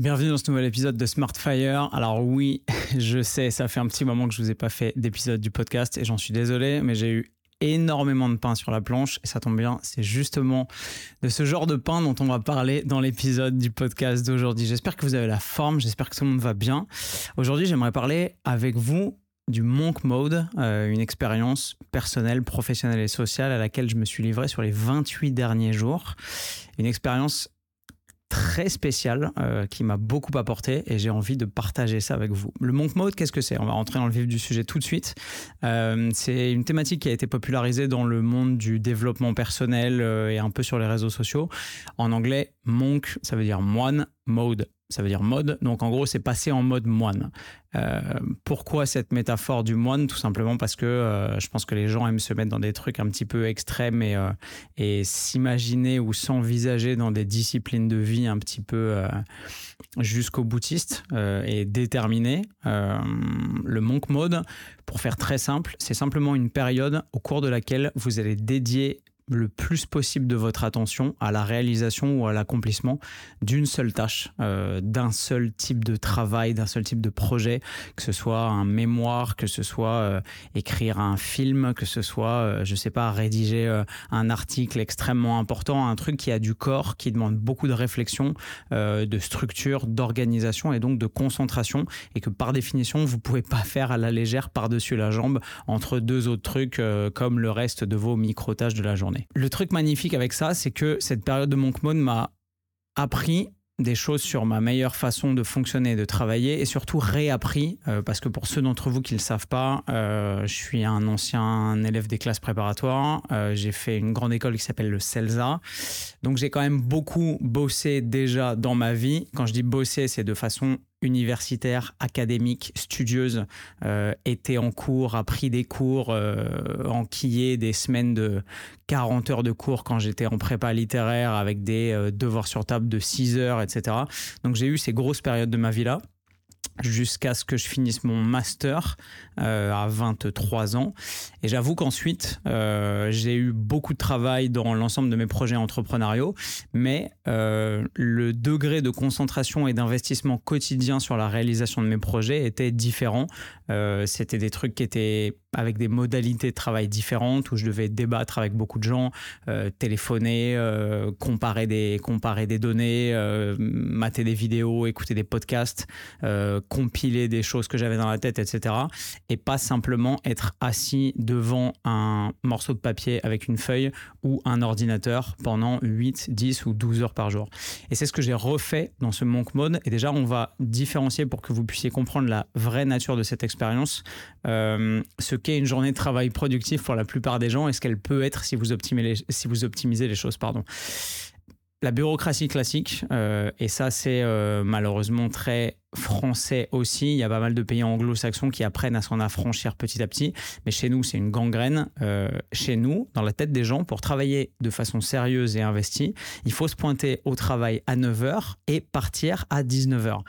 Bienvenue dans ce nouvel épisode de Smartfire. Alors oui, je sais, ça fait un petit moment que je vous ai pas fait d'épisode du podcast et j'en suis désolé, mais j'ai eu énormément de pain sur la planche et ça tombe bien, c'est justement de ce genre de pain dont on va parler dans l'épisode du podcast d'aujourd'hui. J'espère que vous avez la forme, j'espère que tout le monde va bien. Aujourd'hui, j'aimerais parler avec vous du Monk Mode, euh, une expérience personnelle, professionnelle et sociale à laquelle je me suis livré sur les 28 derniers jours. Une expérience très spécial euh, qui m'a beaucoup apporté et j'ai envie de partager ça avec vous. Le Monk Mode, qu'est-ce que c'est? On va rentrer dans le vif du sujet tout de suite. Euh, c'est une thématique qui a été popularisée dans le monde du développement personnel euh, et un peu sur les réseaux sociaux. En anglais, Monk, ça veut dire moine, mode, ça veut dire mode. Donc en gros, c'est passer en mode moine. Euh, pourquoi cette métaphore du moine? Tout simplement parce que euh, je pense que les gens aiment se mettre dans des trucs un petit peu extrêmes et, euh, et s'imaginer ou s'envisager dans des disciplines de vie un petit peu jusqu'au boutiste et déterminé. le monk mode, pour faire très simple, c'est simplement une période au cours de laquelle vous allez dédier le plus possible de votre attention à la réalisation ou à l'accomplissement d'une seule tâche, euh, d'un seul type de travail, d'un seul type de projet, que ce soit un mémoire, que ce soit euh, écrire un film, que ce soit, euh, je sais pas, rédiger euh, un article extrêmement important, un truc qui a du corps, qui demande beaucoup de réflexion, de structure, d'organisation et donc de concentration, et que par définition vous pouvez pas faire à la légère par-dessus la jambe entre deux autres trucs comme le reste de vos micro-tâches de la journée. Le truc magnifique avec ça, c'est que cette période de Monk Mode m'a appris des choses sur ma meilleure façon de fonctionner de travailler et surtout réappris euh, parce que pour ceux d'entre vous qui ne le savent pas euh, je suis un ancien élève des classes préparatoires euh, j'ai fait une grande école qui s'appelle le CELSA. Donc j'ai quand même beaucoup bossé déjà dans ma vie. Quand je dis bosser c'est de façon universitaire, académique, studieuse, euh, était en cours, a pris des cours, euh, enquillé des semaines de 40 heures de cours quand j'étais en prépa littéraire avec des euh, devoirs sur table de 6 heures, etc. Donc j'ai eu ces grosses périodes de ma vie là jusqu'à ce que je finisse mon master euh, à 23 ans. Et j'avoue qu'ensuite, euh, j'ai eu beaucoup de travail dans l'ensemble de mes projets entrepreneuriaux, mais euh, le degré de concentration et d'investissement quotidien sur la réalisation de mes projets était différent. C'était des trucs qui étaient avec des modalités de travail différentes où je devais débattre avec beaucoup de gens, euh, téléphoner, euh, comparer des comparer des données, euh, mater des vidéos, écouter des podcasts, compiler des choses que j'avais dans la tête, etc. Et pas simplement être assis devant un morceau de papier avec une feuille ou un ordinateur pendant 8, 10 ou 12 heures par jour. Et c'est ce que j'ai refait dans ce Monk Mode. Et déjà, on va différencier pour que vous puissiez comprendre la vraie nature de cette expérience, ce qu'est une journée de travail productive pour la plupart des gens et ce qu'elle peut être si vous optimisez les, choses. Pardon. La bureaucratie classique, euh, et ça c'est euh, malheureusement très français aussi. Il y a pas mal de pays anglo-saxons qui apprennent à s'en affranchir petit à petit. Mais chez nous, c'est une gangrène. Euh, chez nous, dans la tête des gens, pour travailler de façon sérieuse et investie, il faut se pointer au travail à 9h et partir à 19h.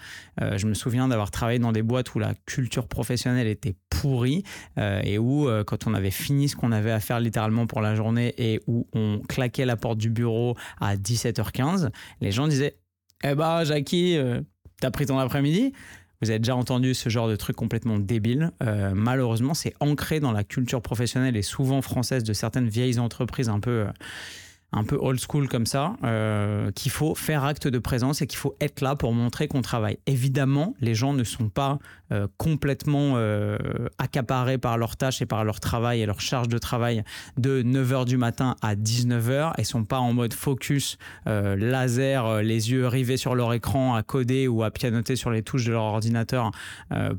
Euh, je me souviens d'avoir travaillé dans des boîtes où la culture professionnelle était pourrie euh, et où, euh, quand on avait fini ce qu'on avait à faire littéralement pour la journée et où on claquait la porte du bureau à 17h15, les gens disaient Eh ben, Jackie, euh, t'as pris ton après-midi? Vous avez déjà entendu ce genre de truc complètement débile. Malheureusement, c'est ancré dans la culture professionnelle et souvent française de certaines vieilles entreprises un peu, un peu old school comme ça, euh, qu'il faut faire acte de présence et qu'il faut être là pour montrer qu'on travaille. Évidemment, les gens ne sont pas euh, complètement euh, accaparés par leurs tâches et par leur travail et leur charge de travail de 9h du matin à 19h et sont pas en mode focus laser, les yeux rivés sur leur écran à coder ou à pianoter sur les touches de leur ordinateur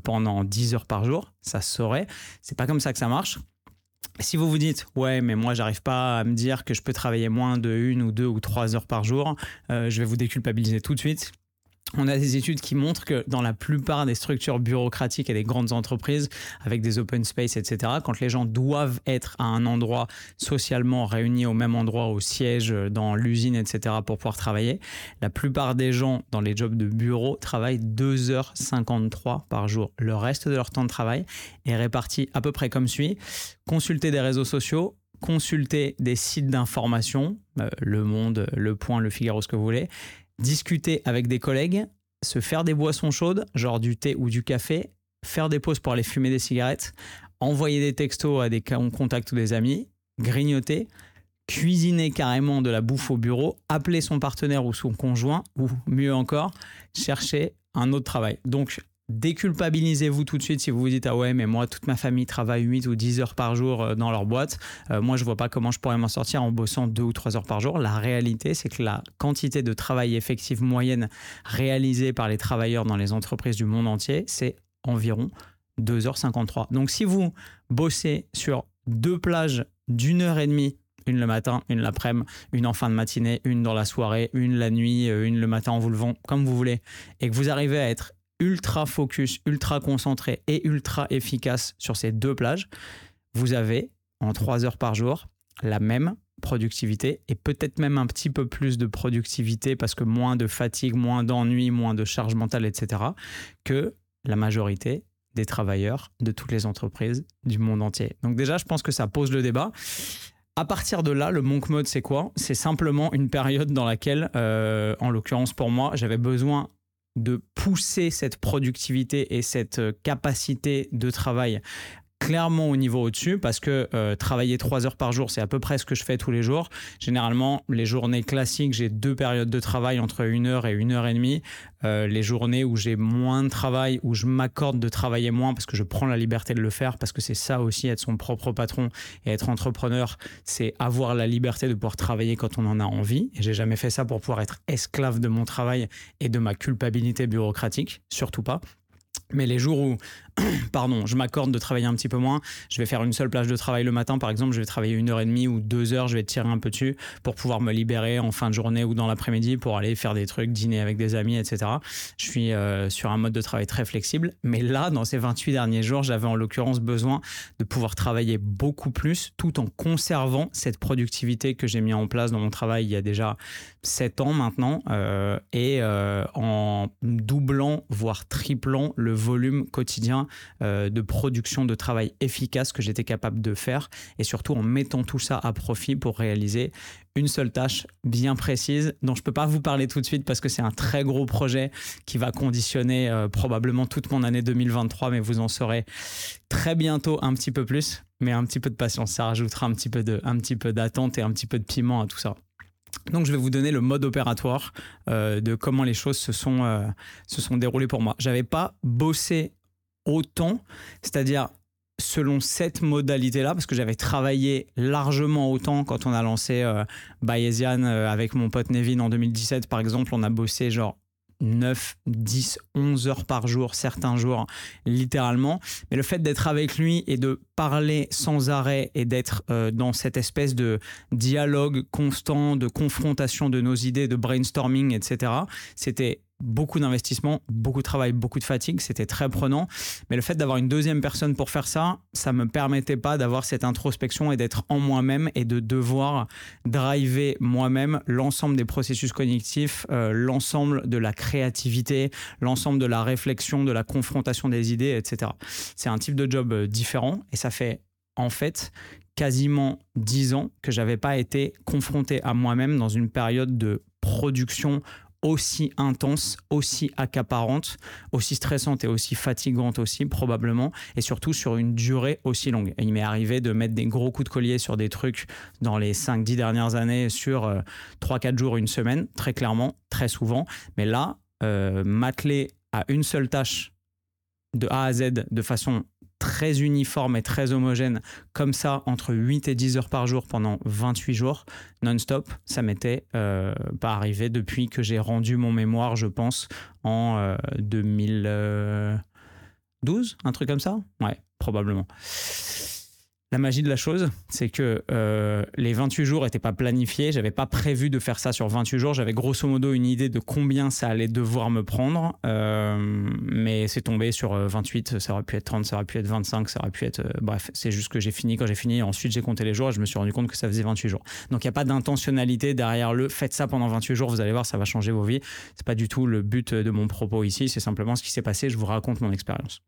pendant 10 heures par jour. Ça se saurait. C'est pas comme ça que ça marche. Si vous vous dites ouais mais moi j'arrive pas à me dire que je peux travailler moins de une ou deux ou trois heures par jour, euh, je vais vous déculpabiliser tout de suite. On a des études qui montrent que dans la plupart des structures bureaucratiques et des grandes entreprises, avec des open space, etc., quand les gens doivent être à un endroit socialement réunis au même endroit, au siège, dans l'usine, etc., pour pouvoir travailler, la plupart des gens dans les jobs de bureau travaillent 2h53 par jour. Le reste de leur temps de travail est réparti à peu près comme suit. Consulter des réseaux sociaux, consulter des sites d'information, euh, Le Monde, Le Point, Le Figaro, ce que vous voulez, discuter avec des collègues, se faire des boissons chaudes, genre du thé ou du café, faire des pauses pour aller fumer des cigarettes, envoyer des textos à des contacts ou des amis, grignoter, cuisiner carrément de la bouffe au bureau, appeler son partenaire ou son conjoint, ou mieux encore, chercher un autre travail. Donc, déculpabilisez-vous tout de suite si vous vous dites ah ouais mais moi toute ma famille travaille 8 ou 10 heures par jour euh, dans leur boîte. Euh, moi je vois pas comment je pourrais m'en sortir en bossant 2 ou 3 heures par jour. La réalité c'est que la quantité de travail effectif moyenne réalisée par les travailleurs dans les entreprises du monde entier c'est environ 2h53 donc si vous bossez sur deux plages d'une heure et demie une le matin, une l'après-midi, une en fin de matinée, une dans la soirée, une la nuit, euh, une le matin en vous levant, comme vous voulez, et que vous arrivez à être ultra focus, ultra concentré et ultra efficace sur ces deux plages, vous avez en trois heures par jour la même productivité et peut-être même un petit peu plus de productivité parce que moins de fatigue, moins d'ennui, moins de charge mentale, etc., que la majorité des travailleurs de toutes les entreprises du monde entier. Donc déjà, je pense que ça pose le débat. À partir de là, le monk mode, c'est quoi? C'est simplement une période dans laquelle, euh, en l'occurrence pour moi, j'avais besoin de pousser cette productivité et cette euh, capacité de travail clairement au niveau au-dessus parce que euh, travailler trois heures par jour, c'est à peu près ce que je fais tous les jours. Généralement, les journées classiques, j'ai deux périodes de travail entre une heure et une heure et demie. Euh, les journées où j'ai moins de travail, où je m'accorde de travailler moins parce que je prends la liberté de le faire, parce que c'est ça aussi, être son propre patron et être entrepreneur, c'est avoir la liberté de pouvoir travailler quand on en a envie. Et j'ai jamais fait ça pour pouvoir être esclave de mon travail et de ma culpabilité bureaucratique, surtout pas. Mais les jours où pardon, je m'accorde de travailler un petit peu moins. Je vais faire une seule plage de travail le matin, par exemple. Je vais travailler une heure et demie ou deux heures. Je vais tirer un peu dessus pour pouvoir me libérer en fin de journée ou dans l'après-midi pour aller faire des trucs, dîner avec des amis, etc. Je suis euh, sur un mode de travail très flexible. Mais là, dans ces 28 derniers jours, j'avais en l'occurrence besoin de pouvoir travailler beaucoup plus tout en conservant cette productivité que j'ai mis en place dans mon travail il y a déjà 7 ans maintenant euh, et euh, en doublant, voire triplant le volume quotidien euh, de production de travail efficace que j'étais capable de faire et surtout en mettant tout ça à profit pour réaliser une seule tâche bien précise dont je peux pas vous parler tout de suite parce que c'est un très gros projet qui va conditionner euh, probablement toute mon année 2023 mais vous en saurez très bientôt un petit peu plus mais un petit peu de patience ça rajoutera un petit peu de un petit peu d'attente et un petit peu de piment à tout ça. Donc je vais vous donner le mode opératoire euh, de comment les choses se sont, se sont déroulées pour moi. J'avais pas bossé autant, c'est-à-dire selon cette modalité-là, parce que j'avais travaillé largement autant quand on a lancé euh, Bayesian euh, avec mon pote Nevin en 2017, par exemple, on a bossé genre 9, 10, 11 heures par jour, certains jours, littéralement. Mais le fait d'être avec lui et de parler sans arrêt et d'être euh, dans cette espèce de dialogue constant, de confrontation de nos idées, de brainstorming, etc., c'était beaucoup d'investissement, beaucoup de travail, beaucoup de fatigue, c'était très prenant. Mais le fait d'avoir une deuxième personne pour faire ça, ça me permettait pas d'avoir cette introspection et d'être en moi-même et de devoir driver moi-même l'ensemble des processus cognitifs, euh, l'ensemble de la créativité, l'ensemble de la réflexion, de la confrontation des idées, etc. C'est un type de job euh, différent et ça fait en fait quasiment dix ans que j'avais pas été confronté à moi-même dans une période de production aussi intense, aussi accaparante, aussi stressante et aussi fatigante aussi probablement, et surtout sur une durée aussi longue. il m'est arrivé de mettre des gros coups de collier sur des trucs dans les 5-10 dernières années sur 3-4 euh, jours, une semaine, très clairement, très souvent. Mais là, euh, m'atteler à une seule tâche de A à Z de façon très uniforme et très homogène, comme ça, entre 8 et 10 heures par jour pendant 28 jours, non-stop, ça m'était euh, pas arrivé depuis que j'ai rendu mon mémoire, je pense, en 2012, euh, un truc comme ça Ouais, probablement. La magie de la chose, c'est que euh, les 28 jours n'étaient pas planifiés. J'avais pas prévu de faire ça sur 28 jours. J'avais grosso modo une idée de combien ça allait devoir me prendre. Euh, mais c'est tombé sur 28. Euh, ça aurait pu être 30, ça aurait pu être 25, ça aurait pu être. bref, c'est juste que j'ai fini. Quand j'ai fini, ensuite j'ai compté les jours et je me suis rendu compte que ça faisait 28 jours. Donc il n'y a pas d'intentionnalité derrière le faites ça pendant 28 jours, vous allez voir, ça va changer vos vies. C'est pas du tout le but de mon propos ici. C'est simplement ce qui s'est passé. Je vous raconte mon expérience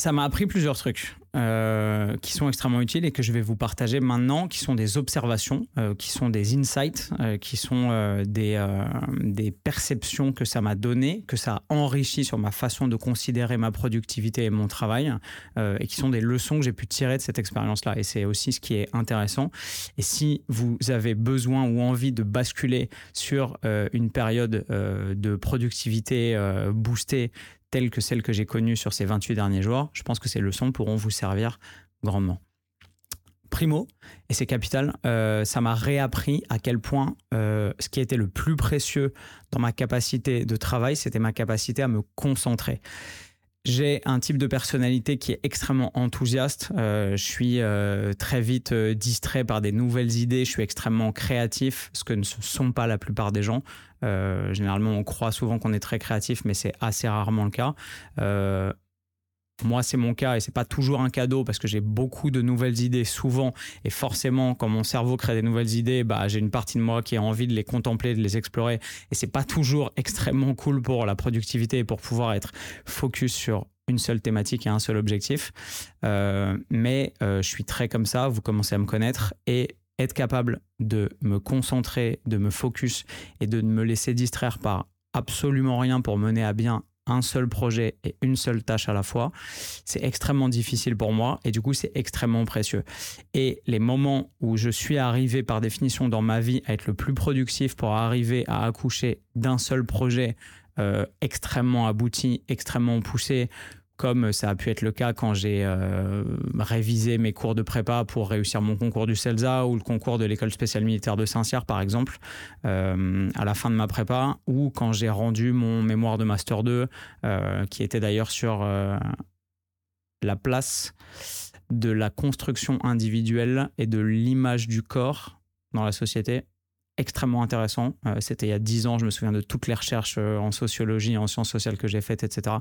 ça m'a appris plusieurs trucs. euh, qui sont extrêmement utiles et que je vais vous partager maintenant, qui sont des observations, euh, qui sont des insights, qui sont des, des perceptions que ça m'a donné, que ça a enrichi sur ma façon de considérer ma productivité et mon travail, et qui sont des leçons que j'ai pu tirer de cette expérience-là. Et c'est aussi ce qui est intéressant. Et si vous avez besoin ou envie de basculer sur une période de productivité boostée, telle que celle que j'ai connue sur ces 28 derniers jours, je pense que ces leçons pourront vous servir grandement. Primo, et c'est capital, euh, ça m'a réappris à quel point euh, ce qui était le plus précieux dans ma capacité de travail, c'était ma capacité à me concentrer. J'ai un type de personnalité qui est extrêmement enthousiaste. Euh, je suis très vite distrait par des nouvelles idées. Je suis extrêmement créatif, ce que ne sont pas la plupart des gens. Euh, généralement, on croit souvent qu'on est très créatif, mais c'est assez rarement le cas. Euh, moi, c'est mon cas et c'est pas toujours un cadeau parce que j'ai beaucoup de nouvelles idées souvent et forcément, quand mon cerveau crée des nouvelles idées, bah, j'ai une partie de moi qui a envie de les contempler, de les explorer et c'est pas toujours extrêmement cool pour la productivité et pour pouvoir être focus sur une seule thématique et un seul objectif. Euh, mais je suis très comme ça, vous commencez à me connaître et être capable de me concentrer, de me focus et de ne me laisser distraire par absolument rien pour mener à bien un seul projet et une seule tâche à la fois, c'est extrêmement difficile pour moi et du coup c'est extrêmement précieux. Et les moments où je suis arrivé par définition dans ma vie à être le plus productif pour arriver à accoucher d'un seul projet euh, extrêmement abouti, extrêmement poussé, comme ça a pu être le cas quand j'ai euh, révisé mes cours de prépa pour réussir mon concours du CELSA ou le concours de l'école spéciale militaire de Saint-Cyr, par exemple, euh, à la fin de ma prépa, ou quand j'ai rendu mon mémoire de Master 2, euh, qui était d'ailleurs sur la place de la construction individuelle et de l'image du corps dans la société extrêmement intéressant. C'était il y a dix ans, je me souviens de toutes les recherches en sociologie, en sciences sociales que j'ai faites, etc.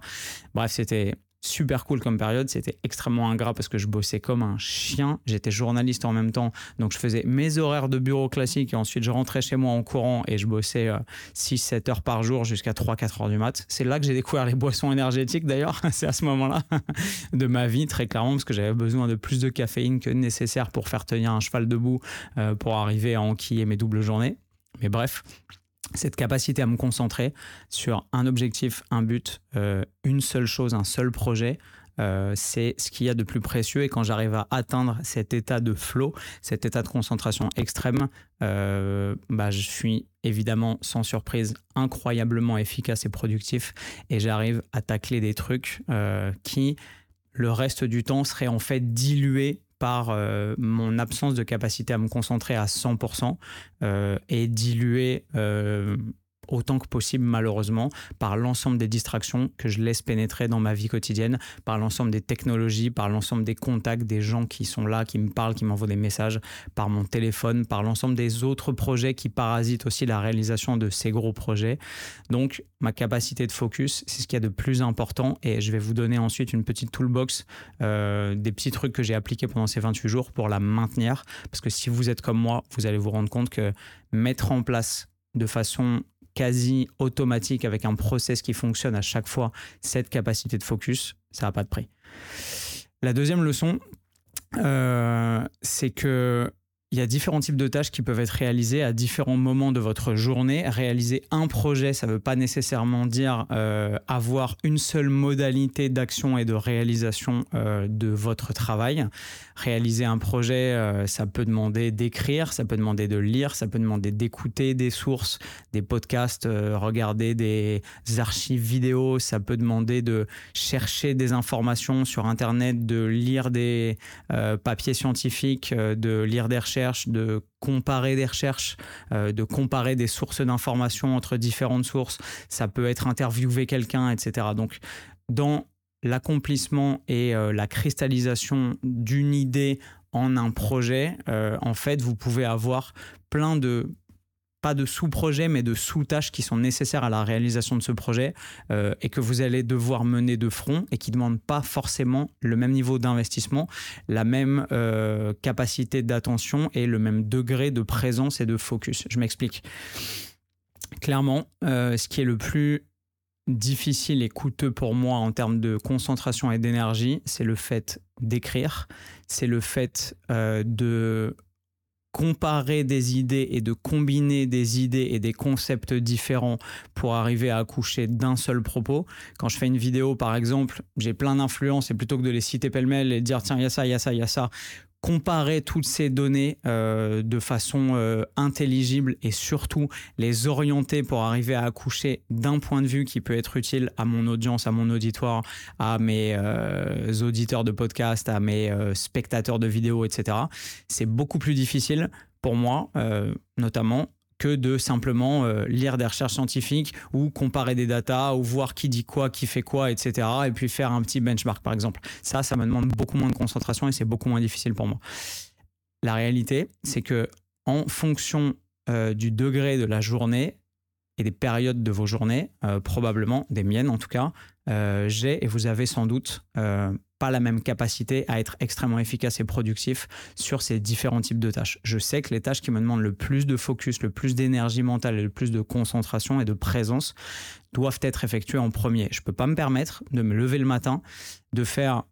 Bref, c'était super cool comme période. C'était extrêmement ingrat parce que je bossais comme un chien. J'étais journaliste en même temps. Donc, je faisais mes horaires de bureau classiques et ensuite je rentrais chez moi en courant et je bossais 6-7 euh, heures par jour jusqu'à 3-4 heures du mat. C'est là que j'ai découvert les boissons énergétiques d'ailleurs. C'est à ce moment-là de ma vie, très clairement, parce que j'avais besoin de plus de caféine que nécessaire pour faire tenir un cheval debout euh, pour arriver à enquiller mes doubles journées. Mais bref, cette capacité à me concentrer sur un objectif, un but, euh, une seule chose, un seul projet, euh, c'est ce qu'il y a de plus précieux. Et quand j'arrive à atteindre cet état de flow, cet état de concentration extrême, euh, bah, je suis évidemment, sans surprise, incroyablement efficace et productif. Et j'arrive à tacler des trucs qui, le reste du temps, seraient en fait dilués par euh, mon absence de capacité à me concentrer à 100% euh, et diluer euh, autant que possible malheureusement par l'ensemble des distractions que je laisse pénétrer dans ma vie quotidienne, par l'ensemble des technologies, par l'ensemble des contacts des gens qui sont là, qui me parlent, qui m'envoient des messages, par mon téléphone, par l'ensemble des autres projets qui parasitent aussi la réalisation de ces gros projets. Donc ma capacité de focus, c'est ce qu'il y a de plus important et je vais vous donner ensuite une petite toolbox, euh, des petits trucs que j'ai appliqués pendant ces 28 jours pour la maintenir. Parce que si vous êtes comme moi, vous allez vous rendre compte que mettre en place de façon quasi automatique avec un process qui fonctionne à chaque fois, cette capacité de focus, ça n'a pas de prix. La deuxième leçon, euh, c'est que il y a différents types de tâches qui peuvent être réalisées à différents moments de votre journée. Réaliser un projet, ça ne veut pas nécessairement dire euh, avoir une seule modalité d'action et de réalisation euh, de votre travail. Réaliser un projet, euh, ça peut demander d'écrire, ça peut demander de lire, ça peut demander d'écouter des sources, des podcasts, regarder des archives vidéo, ça peut demander de chercher des informations sur Internet, de lire des papiers scientifiques, de lire des recherches de comparer des recherches, euh, de comparer des sources d'informations entre différentes sources. Ça peut être interviewer quelqu'un, etc. Donc, dans l'accomplissement et euh, la cristallisation d'une idée en un projet, euh, en fait, vous pouvez avoir plein de de sous-projets, mais de sous-tâches qui sont nécessaires à la réalisation de ce projet euh, et que vous allez devoir mener de front et qui ne demandent pas forcément le même niveau d'investissement, la même euh, capacité d'attention et le même degré de présence et de focus. Je m'explique. Clairement, euh, ce qui est le plus difficile et coûteux pour moi en termes de concentration et d'énergie, c'est le fait d'écrire, c'est le fait de comparer des idées et de combiner des idées et des concepts différents pour arriver à accoucher d'un seul propos. Quand je fais une vidéo, par exemple, j'ai plein d'influences et plutôt que de les citer pêle-mêle et de dire tiens, il y a ça, il y a ça, il y a ça, comparer toutes ces données euh, de façon euh, intelligible et surtout les orienter pour arriver à accoucher d'un point de vue qui peut être utile à mon audience, à mon auditoire, à mes euh, auditeurs de podcast, à mes spectateurs de vidéos, etc. C'est beaucoup plus difficile pour moi, notamment que de simplement euh, lire des recherches scientifiques ou comparer des datas ou voir qui dit quoi, qui fait quoi, etc. Et puis faire un petit benchmark, par exemple. Ça, ça me demande beaucoup moins de concentration et c'est beaucoup moins difficile pour moi. La réalité, c'est que en fonction euh, du degré de la journée et des périodes de vos journées, euh, probablement des miennes en tout cas, j'ai et vous avez sans doute pas la même capacité à être extrêmement efficace et productif sur ces différents types de tâches. Je sais que les tâches qui me demandent le plus de focus, le plus d'énergie mentale et le plus de concentration et de présence doivent être effectuées en premier. Je ne peux pas me permettre de me lever le matin, de faire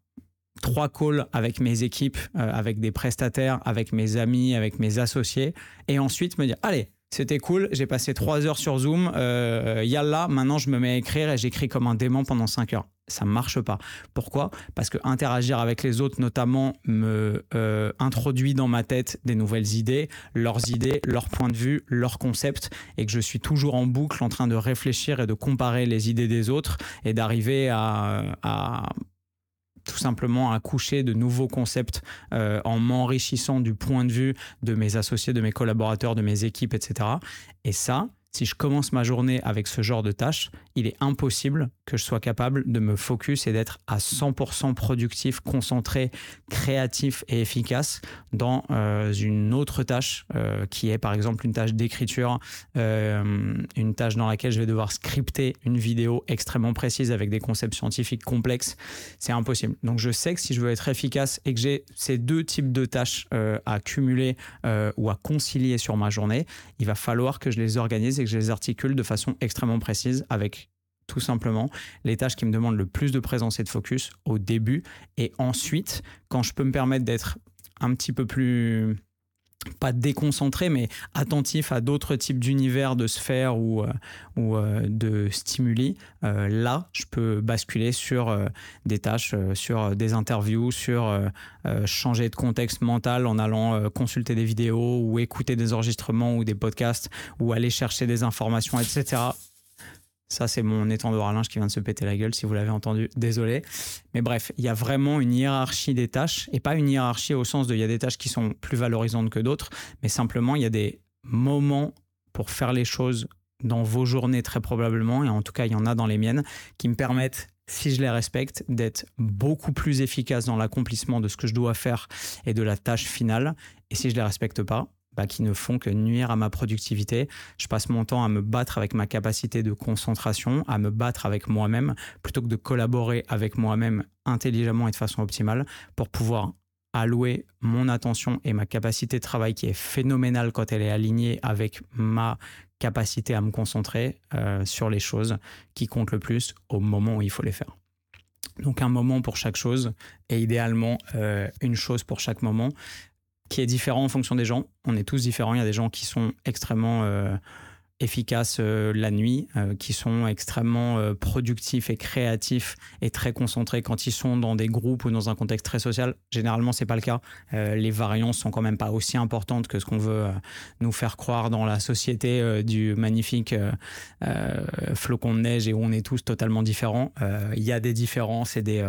trois calls avec mes équipes, euh, avec des prestataires, avec mes amis, avec mes associés, et ensuite me dire, allez, c'était cool, j'ai passé trois heures sur Zoom, euh, yalla, maintenant je me mets à écrire et j'écris comme un démon pendant cinq heures. Ça marche pas. Pourquoi? Parce que interagir avec les autres, notamment, me euh, introduit dans ma tête des nouvelles idées, leurs idées, leurs points de vue, leurs concepts, et que je suis toujours en boucle en train de réfléchir et de comparer les idées des autres et d'arriver à tout simplement à coucher de nouveaux concepts euh, en m'enrichissant du point de vue de mes associés, de mes collaborateurs, de mes équipes, etc. Et ça, si je commence ma journée avec ce genre de tâches, il est impossible que je sois capable de me focus et d'être à 100% productif, concentré, créatif et efficace dans euh, une autre tâche euh, qui est par exemple une tâche d'écriture, euh, une tâche dans laquelle je vais devoir scripter une vidéo extrêmement précise avec des concepts scientifiques complexes. C'est impossible. Donc je sais que si je veux être efficace et que j'ai ces deux types de tâches à cumuler ou à concilier sur ma journée, il va falloir que je les organise que je les articule de façon extrêmement précise avec tout simplement les tâches qui me demandent le plus de présence et de focus au début. Et ensuite, quand je peux me permettre d'être un petit peu plus pas déconcentré, mais attentif à d'autres types d'univers, de sphères ou, euh, euh, de stimuli, euh, là, je peux basculer sur des tâches, sur des interviews, sur changer de contexte mental en allant consulter des vidéos ou écouter des enregistrements ou des podcasts ou aller chercher des informations, etc. Ça, c'est mon étendard à linge qui vient de se péter la gueule, si vous l'avez entendu. Désolé. Mais bref, il y a vraiment une hiérarchie des tâches, et pas une hiérarchie au sens de il y a des tâches qui sont plus valorisantes que d'autres, mais simplement il y a des moments pour faire les choses dans vos journées très probablement, et en tout cas il y en a dans les miennes, qui me permettent si je les respecte, d'être beaucoup plus efficace dans l'accomplissement de ce que je dois faire et de la tâche finale. Et si je les respecte pas, bah, qui ne font que nuire à ma productivité. Je passe mon temps à me battre avec ma capacité de concentration, à me battre avec moi-même, plutôt que de collaborer avec moi-même intelligemment et de façon optimale pour pouvoir allouer mon attention et ma capacité de travail qui est phénoménale quand elle est alignée avec ma capacité à me concentrer euh, sur les choses qui comptent le plus au moment où il faut les faire. Donc un moment pour chaque chose et idéalement euh, une chose pour chaque moment qui est différent en fonction des gens. On est tous différents. Il y a des gens qui sont extrêmement euh, efficaces euh, la nuit, euh, qui sont extrêmement euh, productifs et créatifs et très concentrés quand ils sont dans des groupes ou dans un contexte très social. Généralement, c'est pas le cas. les variances sont quand même pas aussi importantes que ce qu'on veut nous faire croire dans la société du magnifique flocon de neige et où on est tous totalement différents. Il y a des différences et des,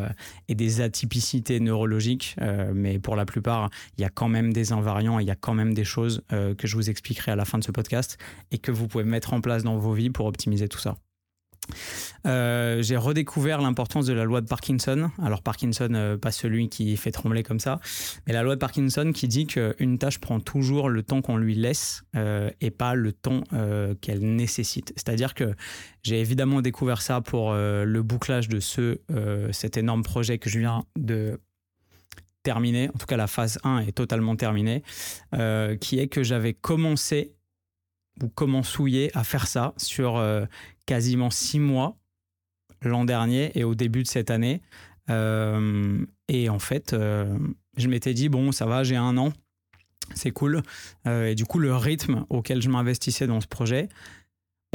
et des atypicités neurologiques, mais pour la plupart, il y a quand même des invariants, il y a quand même des choses que je vous expliquerai à la fin de ce podcast et que vous pouvez mettre en place dans vos vies pour optimiser tout ça. Euh, j'ai redécouvert l'importance de la loi de Parkinson. Alors Parkinson, euh, pas celui qui fait trembler comme ça, mais la loi de Parkinson qui dit qu'une tâche prend toujours le temps qu'on lui laisse euh, et pas le temps qu'elle nécessite. C'est-à-dire que j'ai évidemment découvert ça pour le bouclage de ce, cet énorme projet que je viens de terminer. En tout cas, la phase 1 est totalement terminée, qui est que j'avais commencé ou comment souiller à faire ça sur euh, quasiment six mois l'an dernier et au début de cette année. et en fait, je m'étais dit, bon, ça va, j'ai un an, c'est cool. et du coup, le rythme auquel je m'investissais dans ce projet,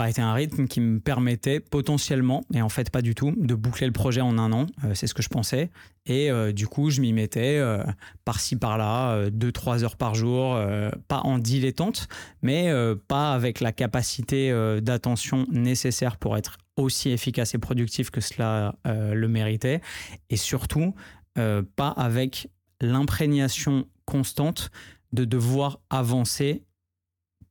bah, était un rythme qui me permettait potentiellement, et en fait pas du tout, de boucler le projet en un an. Euh, c'est ce que je pensais. Et euh, du coup, je m'y mettais euh, par-ci par-là, deux, trois heures par jour, pas en dilettante, mais pas avec la capacité d'attention nécessaire pour être aussi efficace et productif que cela le méritait. Et surtout, pas avec l'imprégnation constante de devoir avancer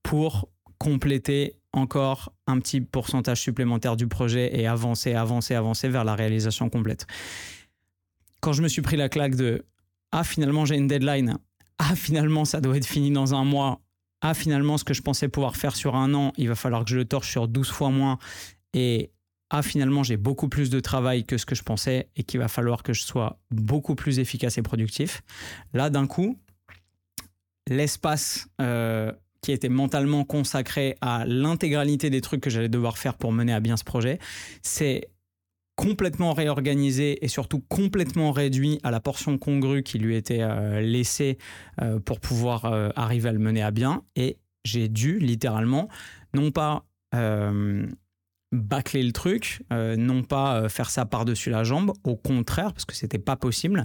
pour compléter encore un petit pourcentage supplémentaire du projet et avancer, avancer, avancer vers la réalisation complète. Quand je me suis pris la claque de Ah, finalement, j'ai une deadline. Ah, finalement, ça doit être fini dans un mois. Ah, finalement, ce que je pensais pouvoir faire sur un an, il va falloir que je le torche sur 12 fois moins. Et ah, finalement, j'ai beaucoup plus de travail que ce que je pensais et qu'il va falloir que je sois beaucoup plus efficace et productif. Là, d'un coup, l'espace euh, qui était mentalement consacré à l'intégralité des trucs que j'allais devoir faire pour mener à bien ce projet, c'est complètement réorganisé et surtout complètement réduit à la portion congrue qui lui était euh, laissée euh, pour pouvoir euh, arriver à le mener à bien. Et j'ai dû littéralement, non pas bâcler le truc, non pas faire ça par-dessus la jambe, au contraire, parce que c'était pas possible,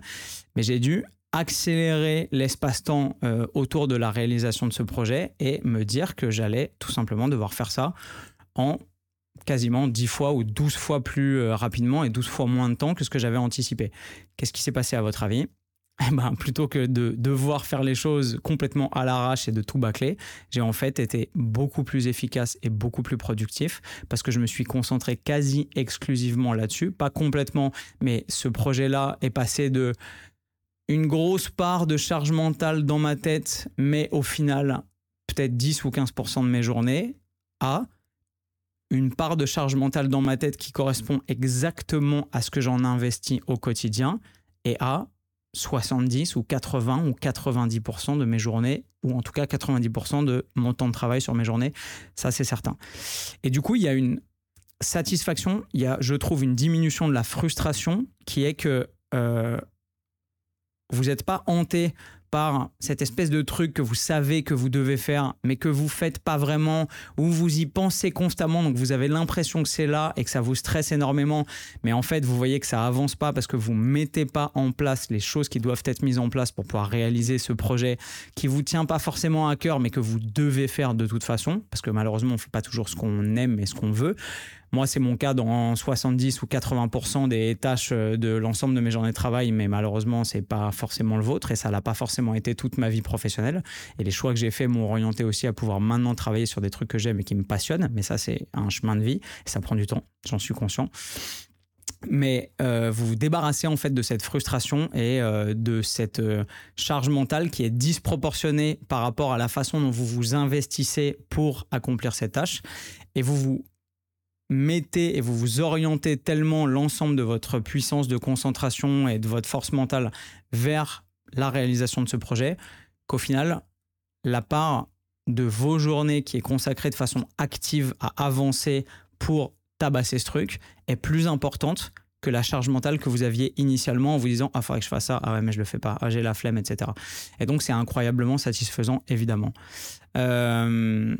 mais j'ai dû accélérer l'espace-temps euh, autour de la réalisation de ce projet et me dire que j'allais tout simplement devoir faire ça en quasiment 10 fois ou 12 fois plus euh, rapidement et 12 fois moins de temps que ce que j'avais anticipé. Qu'est-ce qui s'est passé à votre avis? Eh ben, plutôt que de devoir faire les choses complètement à l'arrache et de tout bâcler, j'ai en fait été beaucoup plus efficace et beaucoup plus productif parce que je me suis concentré quasi exclusivement là-dessus. Pas complètement, mais ce projet-là est passé de une grosse part de charge mentale dans ma tête, mais au final, peut-être 10 ou 15% de mes journées, à une part de charge mentale dans ma tête qui correspond exactement à ce que j'en investis au quotidien, et à 70 ou 80 ou 90% de mes journées, ou en tout cas 90% de mon temps de travail sur mes journées, ça c'est certain. Et du coup, il y a une satisfaction, il y a, je trouve, une diminution de la frustration qui est que euh, vous n'êtes pas hanté par cette espèce de truc que vous savez que vous devez faire, mais que vous faites pas vraiment, ou vous y pensez constamment, donc vous avez l'impression que c'est là et que ça vous stresse énormément, mais en fait vous voyez que ça avance pas parce que vous mettez pas en place les choses qui doivent être mises en place pour pouvoir réaliser ce projet qui vous tient pas forcément à cœur, mais que vous devez faire de toute façon, parce que malheureusement on fait pas toujours ce qu'on aime et ce qu'on veut. Moi, c'est mon cas dans 70 ou 80% des tâches euh, de l'ensemble de mes journées de travail, mais malheureusement, c'est pas forcément le vôtre et ça l'a pas forcément été toute ma vie professionnelle. Et les choix que j'ai faits m'ont orienté aussi à pouvoir maintenant travailler sur des trucs que j'aime et qui me passionnent. Mais ça, c'est un chemin de vie et ça prend du temps. J'en suis conscient mais euh, vous vous débarrassez en fait de cette frustration et euh, de cette charge mentale qui est disproportionnée par rapport à la façon dont vous vous investissez pour accomplir cette tâche et vous vous mettez et vous vous orientez tellement l'ensemble de votre puissance de concentration et de votre force mentale vers la réalisation de ce projet qu'au final, la part de vos journées qui est consacrée de façon active à avancer pour tabasser ce truc est plus importante que la charge mentale que vous aviez initialement en vous disant ah faudrait que je fasse ça ah ouais mais je le fais pas ah j'ai la flemme etc et donc c'est incroyablement satisfaisant évidemment. Euh,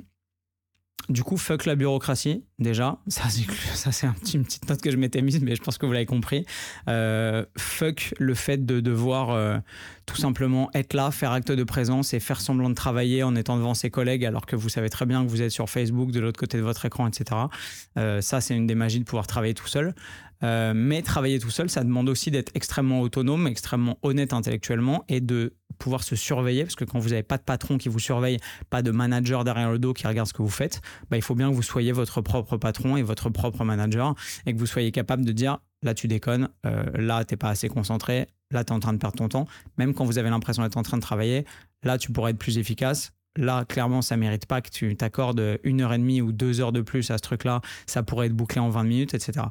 du coup, fuck la bureaucratie, déjà. Ça, c'est une petite note que je m'étais mise, mais je pense que vous l'avez compris. Euh, fuck le fait de devoir euh, tout simplement être là, faire acte de présence et faire semblant de travailler en étant devant ses collègues alors que vous savez très bien que vous êtes sur Facebook, de l'autre côté de votre écran, etc. Euh, ça, c'est une des magies de pouvoir travailler tout seul. Mais travailler tout seul, ça demande aussi d'être extrêmement autonome, extrêmement honnête intellectuellement et de pouvoir se surveiller, parce que quand vous n'avez pas de patron qui vous surveille, pas de manager derrière le dos qui regarde ce que vous faites, bah, il faut bien que vous soyez votre propre patron et votre propre manager, et que vous soyez capable de dire, là tu déconnes, euh, là t'es pas assez concentré, là tu es en train de perdre ton temps, même quand vous avez l'impression d'être en train de travailler, là tu pourrais être plus efficace, là, clairement, ça mérite pas que tu t'accordes une heure et demie ou deux heures de plus à ce truc-là. Ça pourrait être bouclé en 20 minutes, etc.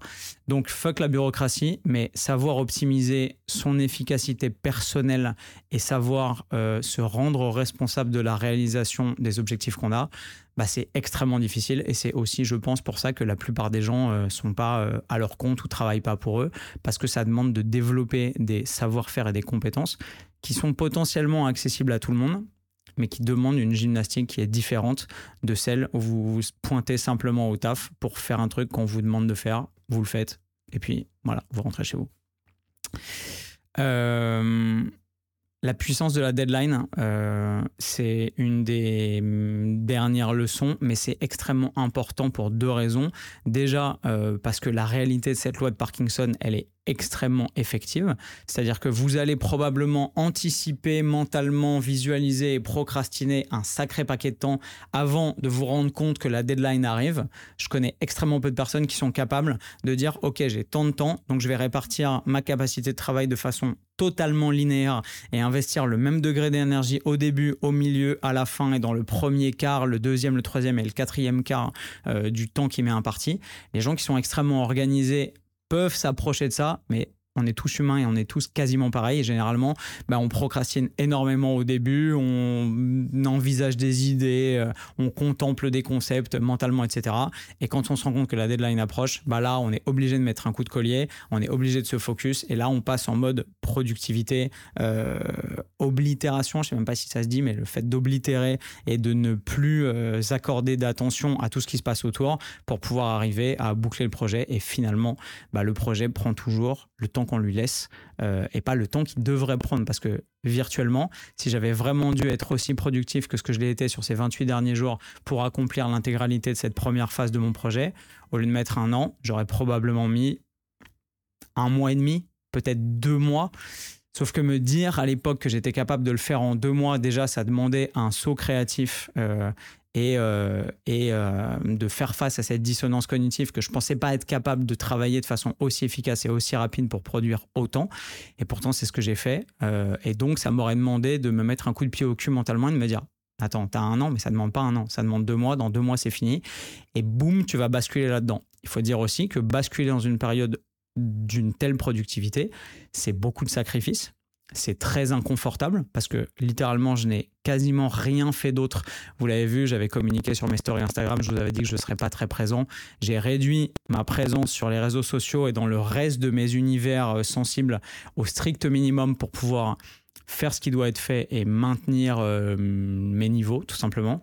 Donc, fuck la bureaucratie, mais savoir optimiser son efficacité personnelle et savoir euh, se rendre responsable de la réalisation des objectifs qu'on a, bah, c'est extrêmement difficile et c'est aussi, je pense, pour ça que la plupart des gens euh, sont pas euh, à leur compte ou travaillent pas pour eux, parce que ça demande de développer des savoir-faire et des compétences qui sont potentiellement accessibles à tout le monde, mais qui demandent une gymnastique qui est différente de celle où vous vous pointez simplement au taf pour faire un truc qu'on vous demande de faire, vous le faites, et puis voilà, vous rentrez chez vous. Euh, la puissance de la deadline, euh, c'est une des dernières leçons, mais c'est extrêmement important pour deux raisons. Déjà, euh, parce que la réalité de cette loi de Parkinson, elle est extrêmement effective. C'est-à-dire que vous allez probablement anticiper mentalement, visualiser et procrastiner un sacré paquet de temps avant de vous rendre compte que la deadline arrive. Je connais extrêmement peu de personnes qui sont capables de dire OK, j'ai tant de temps, donc je vais répartir ma capacité de travail de façon totalement linéaire et investir le même degré d'énergie au début, au milieu, à la fin et dans le premier quart, le deuxième, le troisième et le quatrième quart euh, du temps qui m'est imparti. Les gens qui sont extrêmement organisés peuvent s'approcher de ça, mais on est tous humains et on est tous quasiment pareils. Et généralement, bah, on procrastine énormément au début, on envisage des idées, euh, on contemple des concepts mentalement, etc. Et quand on se rend compte que la deadline approche, bah là, on est obligé de mettre un coup de collier, on est obligé de se focus. Et là, on passe en mode productivité, euh, oblitération, je sais même pas si ça se dit, mais le fait d'oblitérer et de ne plus euh, accorder d'attention à tout ce qui se passe autour pour pouvoir arriver à boucler le projet. Et finalement, bah, le projet prend toujours le temps qu'on lui laisse euh, et pas le temps qu'il devrait prendre. Parce que virtuellement, si j'avais vraiment dû être aussi productif que ce que je l'ai été sur ces 28 derniers jours pour accomplir l'intégralité de cette première phase de mon projet, au lieu de mettre un an, j'aurais probablement mis un mois et demi, peut-être deux mois. Sauf que me dire à l'époque que j'étais capable de le faire en deux mois, déjà, ça demandait un saut créatif euh, et, euh, euh, de faire face à cette dissonance cognitive que je pensais pas être capable de travailler de façon aussi efficace et aussi rapide pour produire autant. Et pourtant, c'est ce que j'ai fait. Euh, et donc, ça m'aurait demandé de me mettre un coup de pied au cul mentalement et de me dire Attends, t'as un an, mais ça demande pas un an, ça demande deux mois. Dans deux mois, c'est fini. Et boum, tu vas basculer là-dedans. Il faut dire aussi que basculer dans une période d'une telle productivité, c'est beaucoup de sacrifices c'est très inconfortable parce que littéralement, je n'ai quasiment rien fait d'autre. Vous l'avez vu, j'avais communiqué sur mes stories Instagram, je vous avais dit que je ne serais pas très présent. J'ai réduit ma présence sur les réseaux sociaux et dans le reste de mes univers euh, sensibles au strict minimum pour pouvoir faire ce qui doit être fait et maintenir euh, mes niveaux, tout simplement.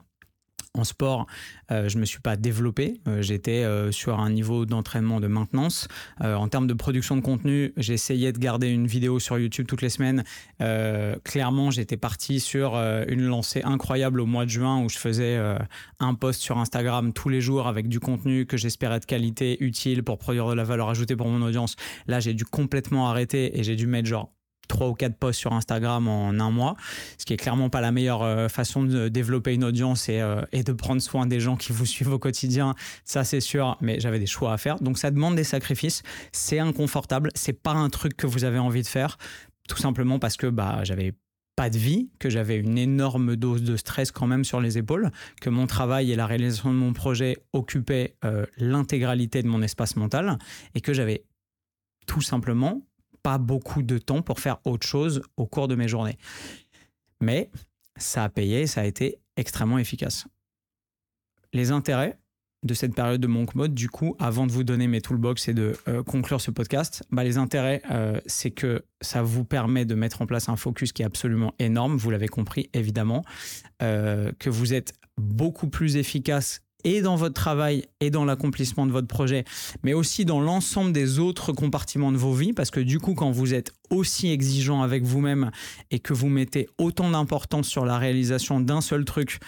En sport, euh, je ne me suis pas développé. Euh, j'étais euh, sur un niveau d'entraînement de maintenance. en termes de production de contenu, j'essayais de garder une vidéo sur YouTube toutes les semaines. clairement, j'étais parti sur une lancée incroyable au mois de juin où je faisais un post sur Instagram tous les jours avec du contenu que j'espérais de qualité, utile pour produire de la valeur ajoutée pour mon audience. Là, j'ai dû complètement arrêter et j'ai dû mettre genre trois ou quatre posts sur Instagram en un mois, ce qui est clairement pas la meilleure euh, façon de développer une audience et, euh, et de prendre soin des gens qui vous suivent au quotidien. Ça, c'est sûr, mais j'avais des choix à faire. Donc, ça demande des sacrifices. C'est inconfortable. C'est pas un truc que vous avez envie de faire, tout simplement parce que bah, j'avais pas de vie, que j'avais une énorme dose de stress quand même sur les épaules, que mon travail et la réalisation de mon projet occupaient euh, l'intégralité de mon espace mental et que j'avais tout simplement pas beaucoup de temps pour faire autre chose au cours de mes journées. Mais ça a payé, ça a été extrêmement efficace. Les intérêts de cette période de monk mode, du coup, avant de vous donner mes toolbox et de euh, conclure ce podcast, bah, les intérêts, euh, c'est que ça vous permet de mettre en place un focus qui est absolument énorme, vous l'avez compris évidemment, euh, que vous êtes beaucoup plus efficace et dans votre travail et dans l'accomplissement de votre projet, mais aussi dans l'ensemble des autres compartiments de vos vies, parce que du coup, quand vous êtes aussi exigeant avec vous-même et que vous mettez autant d'importance sur la réalisation d'un seul truc,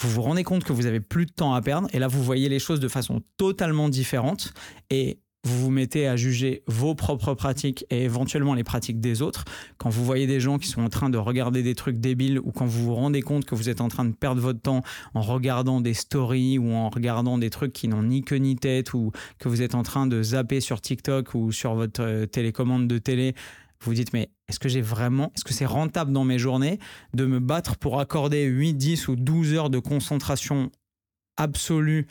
vous vous rendez compte que vous avez plus de temps à perdre, et là, vous voyez les choses de façon totalement différente, et vous vous mettez à juger vos propres pratiques et éventuellement les pratiques des autres, quand vous voyez des gens qui sont en train de regarder des trucs débiles ou quand vous vous rendez compte que vous êtes en train de perdre votre temps en regardant des stories ou en regardant des trucs qui n'ont ni queue ni tête ou que vous êtes en train de zapper sur TikTok ou sur votre euh, télécommande de télé vous vous dites, mais est-ce que j'ai vraiment, est-ce que c'est rentable dans mes journées de me battre pour accorder 8, 10 ou 12 heures de concentration absolue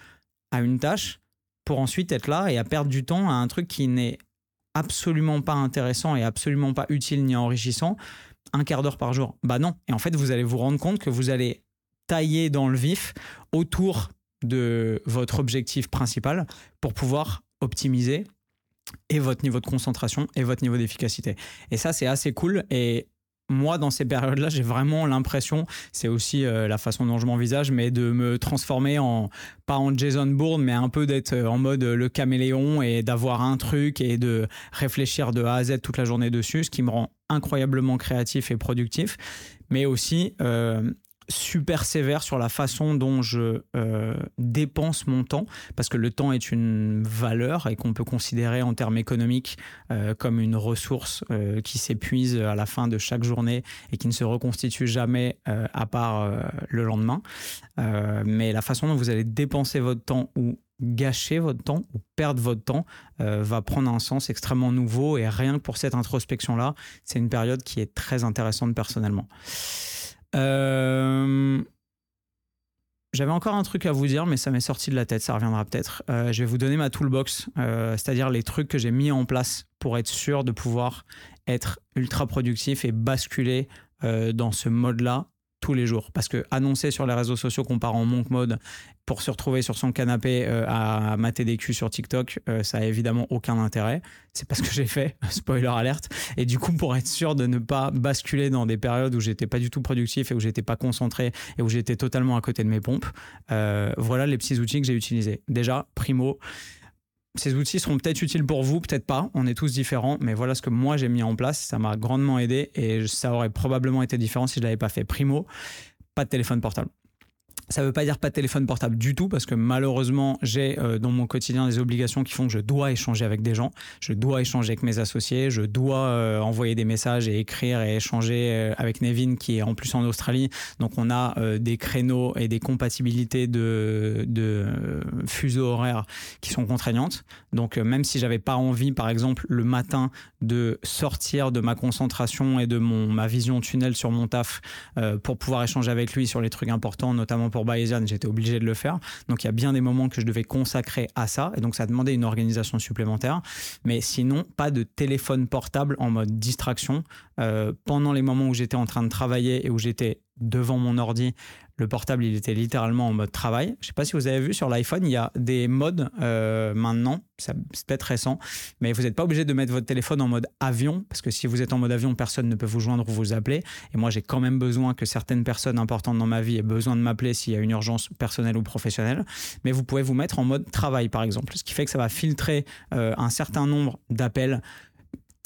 à une tâche pour ensuite être là et à perdre du temps à un truc qui n'est absolument pas intéressant et absolument pas utile ni enrichissant un quart d'heure par jour Bah non. Et en fait, vous allez vous rendre compte que vous allez tailler dans le vif autour de votre objectif principal pour pouvoir optimiser et votre niveau de concentration et votre niveau d'efficacité. Et ça, c'est assez cool. Et moi, dans ces périodes-là, j'ai vraiment l'impression, c'est aussi euh, la façon dont je m'envisage, mais de me transformer en, pas en Jason Bourne, mais un peu d'être euh, en mode le caméléon et d'avoir un truc et de réfléchir de A à Z toute la journée dessus, ce qui me rend incroyablement créatif et productif, mais aussi euh, super sévère sur la façon dont je euh, dépense mon temps, parce que le temps est une valeur et qu'on peut considérer en termes économiques euh, comme une ressource euh, qui s'épuise à la fin de chaque journée et qui ne se reconstitue jamais à part le lendemain. mais la façon dont vous allez dépenser votre temps ou gâcher votre temps ou perdre votre temps va prendre un sens extrêmement nouveau et rien que pour cette introspection-là, c'est une période qui est très intéressante personnellement. Euh, j'avais encore un truc à vous dire, mais ça m'est sorti de la tête, ça reviendra peut-être. Euh, je vais vous donner ma toolbox, euh, c'est-à-dire les trucs que j'ai mis en place pour être sûr de pouvoir être ultra productif et basculer dans ce mode-là tous les jours. Parce que annoncer sur les réseaux sociaux qu'on part en monk mode pour se retrouver sur son canapé euh, à mater des culs sur TikTok, euh, ça a évidemment aucun intérêt. C'est pas ce que j'ai fait, spoiler alerte. Et du coup, pour être sûr de ne pas basculer dans des périodes où j'étais pas du tout productif et où j'étais pas concentré et où j'étais totalement à côté de mes pompes, euh, voilà les petits outils que j'ai utilisés. Déjà, primo, ces outils seront peut-être utiles pour vous, peut-être pas. On est tous différents, mais voilà ce que moi j'ai mis en place. Ça m'a grandement aidé et ça aurait probablement été différent si je l'avais pas fait. Primo, pas de téléphone portable. Ça ne veut pas dire pas de téléphone portable du tout, parce que malheureusement, j'ai euh, dans mon quotidien des obligations qui font que je dois échanger avec des gens, je dois échanger avec mes associés, je dois euh, envoyer des messages et écrire et échanger euh, avec Nevin qui est en plus en Australie. Donc on a des créneaux et des compatibilités de, de fuseaux horaires qui sont contraignantes. Donc même si j'avais pas envie, par exemple, le matin de sortir de ma concentration et de mon, ma vision tunnel sur mon taf pour pouvoir échanger avec lui sur les trucs importants, notamment pour Bayesian, j'étais obligé de le faire. Donc il y a bien des moments que je devais consacrer à ça. Et donc ça demandait une organisation supplémentaire. Mais sinon, pas de téléphone portable en mode distraction. Euh, pendant les moments où j'étais en train de travailler et où j'étais devant mon ordi, le portable, il était littéralement en mode travail. Je ne sais pas si vous avez vu sur l'iPhone, il y a des modes euh, maintenant, c'est peut-être récent, mais vous n'êtes pas obligé de mettre votre téléphone en mode avion, parce que si vous êtes en mode avion, personne ne peut vous joindre ou vous appeler. Et moi, j'ai quand même besoin que certaines personnes importantes dans ma vie aient besoin de m'appeler s'il y a une urgence personnelle ou professionnelle. Mais vous pouvez vous mettre en mode travail, par exemple, ce qui fait que ça va filtrer euh, un certain nombre d'appels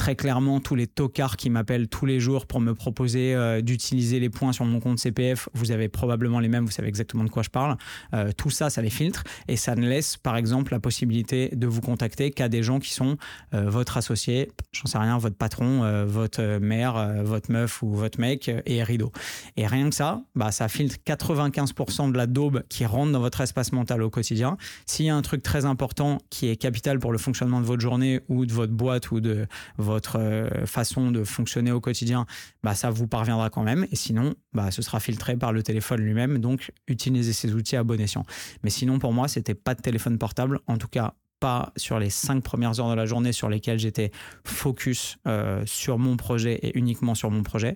très clairement tous les tocards qui m'appellent tous les jours pour me proposer euh, d'utiliser les points sur mon compte CPF, vous avez probablement les mêmes, vous savez exactement de quoi je parle. Euh, tout ça, ça les filtre et ça ne laisse par exemple la possibilité de vous contacter qu'à des gens qui sont euh, votre associé, j'en sais rien, votre patron, votre mère, votre meuf ou votre mec et rideau. Et rien que ça, bah, ça filtre 95% de la daube qui rentre dans votre espace mental au quotidien. S'il y a un truc très important qui est capital pour le fonctionnement de votre journée ou de votre boîte ou de votre votre euh, façon de fonctionner au quotidien, bah, ça vous parviendra quand même. Et sinon, bah, ce sera filtré par le téléphone lui-même. Donc, utilisez ces outils à bon escient. Mais sinon, pour moi, c'était pas de téléphone portable. En tout cas, pas sur les cinq premières heures de la journée sur lesquelles j'étais focus euh, sur mon projet et uniquement sur mon projet.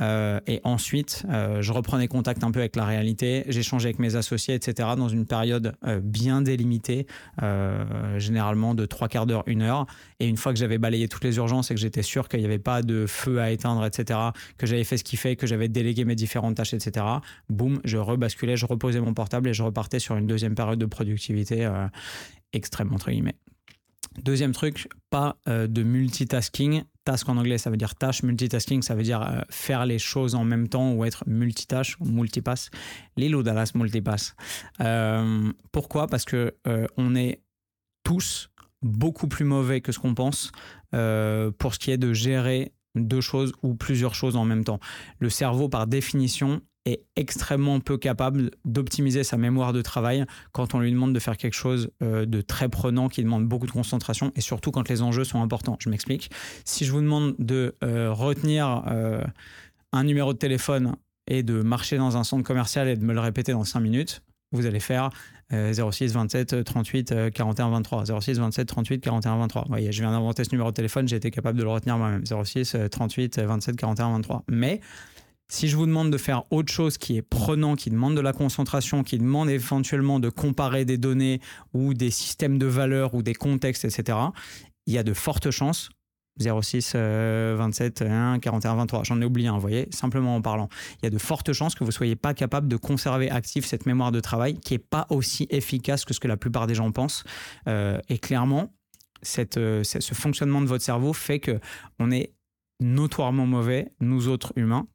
Euh, et ensuite, euh, je reprenais contact un peu avec la réalité, j'échangeais avec mes associés, etc., dans une période bien délimitée, généralement de trois quarts d'heure, une heure. Et une fois que j'avais balayé toutes les urgences et que j'étais sûr qu'il n'y avait pas de feu à éteindre, etc., que j'avais fait ce qu'il fait, que j'avais délégué mes différentes tâches, etc., boum, je rebasculais, je reposais mon portable et je repartais sur une deuxième période de productivité extrême, entre guillemets. Deuxième truc, pas euh, de multitasking. Task en anglais, ça veut dire tâche. Multitasking, ça veut dire euh, faire les choses en même temps ou être multitâche ou multipass. Lilo Dallas multipass. Euh, pourquoi? Parce que on est tous beaucoup plus mauvais que ce qu'on pense pour ce qui est de gérer deux choses ou plusieurs choses en même temps. Le cerveau, par définition, est extrêmement peu capable d'optimiser sa mémoire de travail quand on lui demande de faire quelque chose euh, de très prenant qui demande beaucoup de concentration et surtout quand les enjeux sont importants. Je m'explique. Si je vous demande de euh, retenir euh, un numéro de téléphone et de marcher dans un centre commercial et de me le répéter dans 5 minutes, vous allez faire 06 27 38 41 23. 06 27 38 41 23. Vous voyez, je viens d'inventer ce numéro de téléphone, j'ai été capable de le retenir moi-même. 06 38 27 41 23. Mais si je vous demande de faire autre chose qui est prenant, qui demande de la concentration, qui demande éventuellement de comparer des données ou des systèmes de valeurs ou des contextes, etc., il y a de fortes chances 06 27 1 41 23. J'en ai oublié un, vous voyez, simplement en parlant. Il y a de fortes chances que vous ne soyez pas capable de conserver active cette mémoire de travail qui n'est pas aussi efficace que ce que la plupart des gens pensent. Euh, et clairement, cette, euh, ce fonctionnement de votre cerveau fait que on est notoirement mauvais, nous autres humains,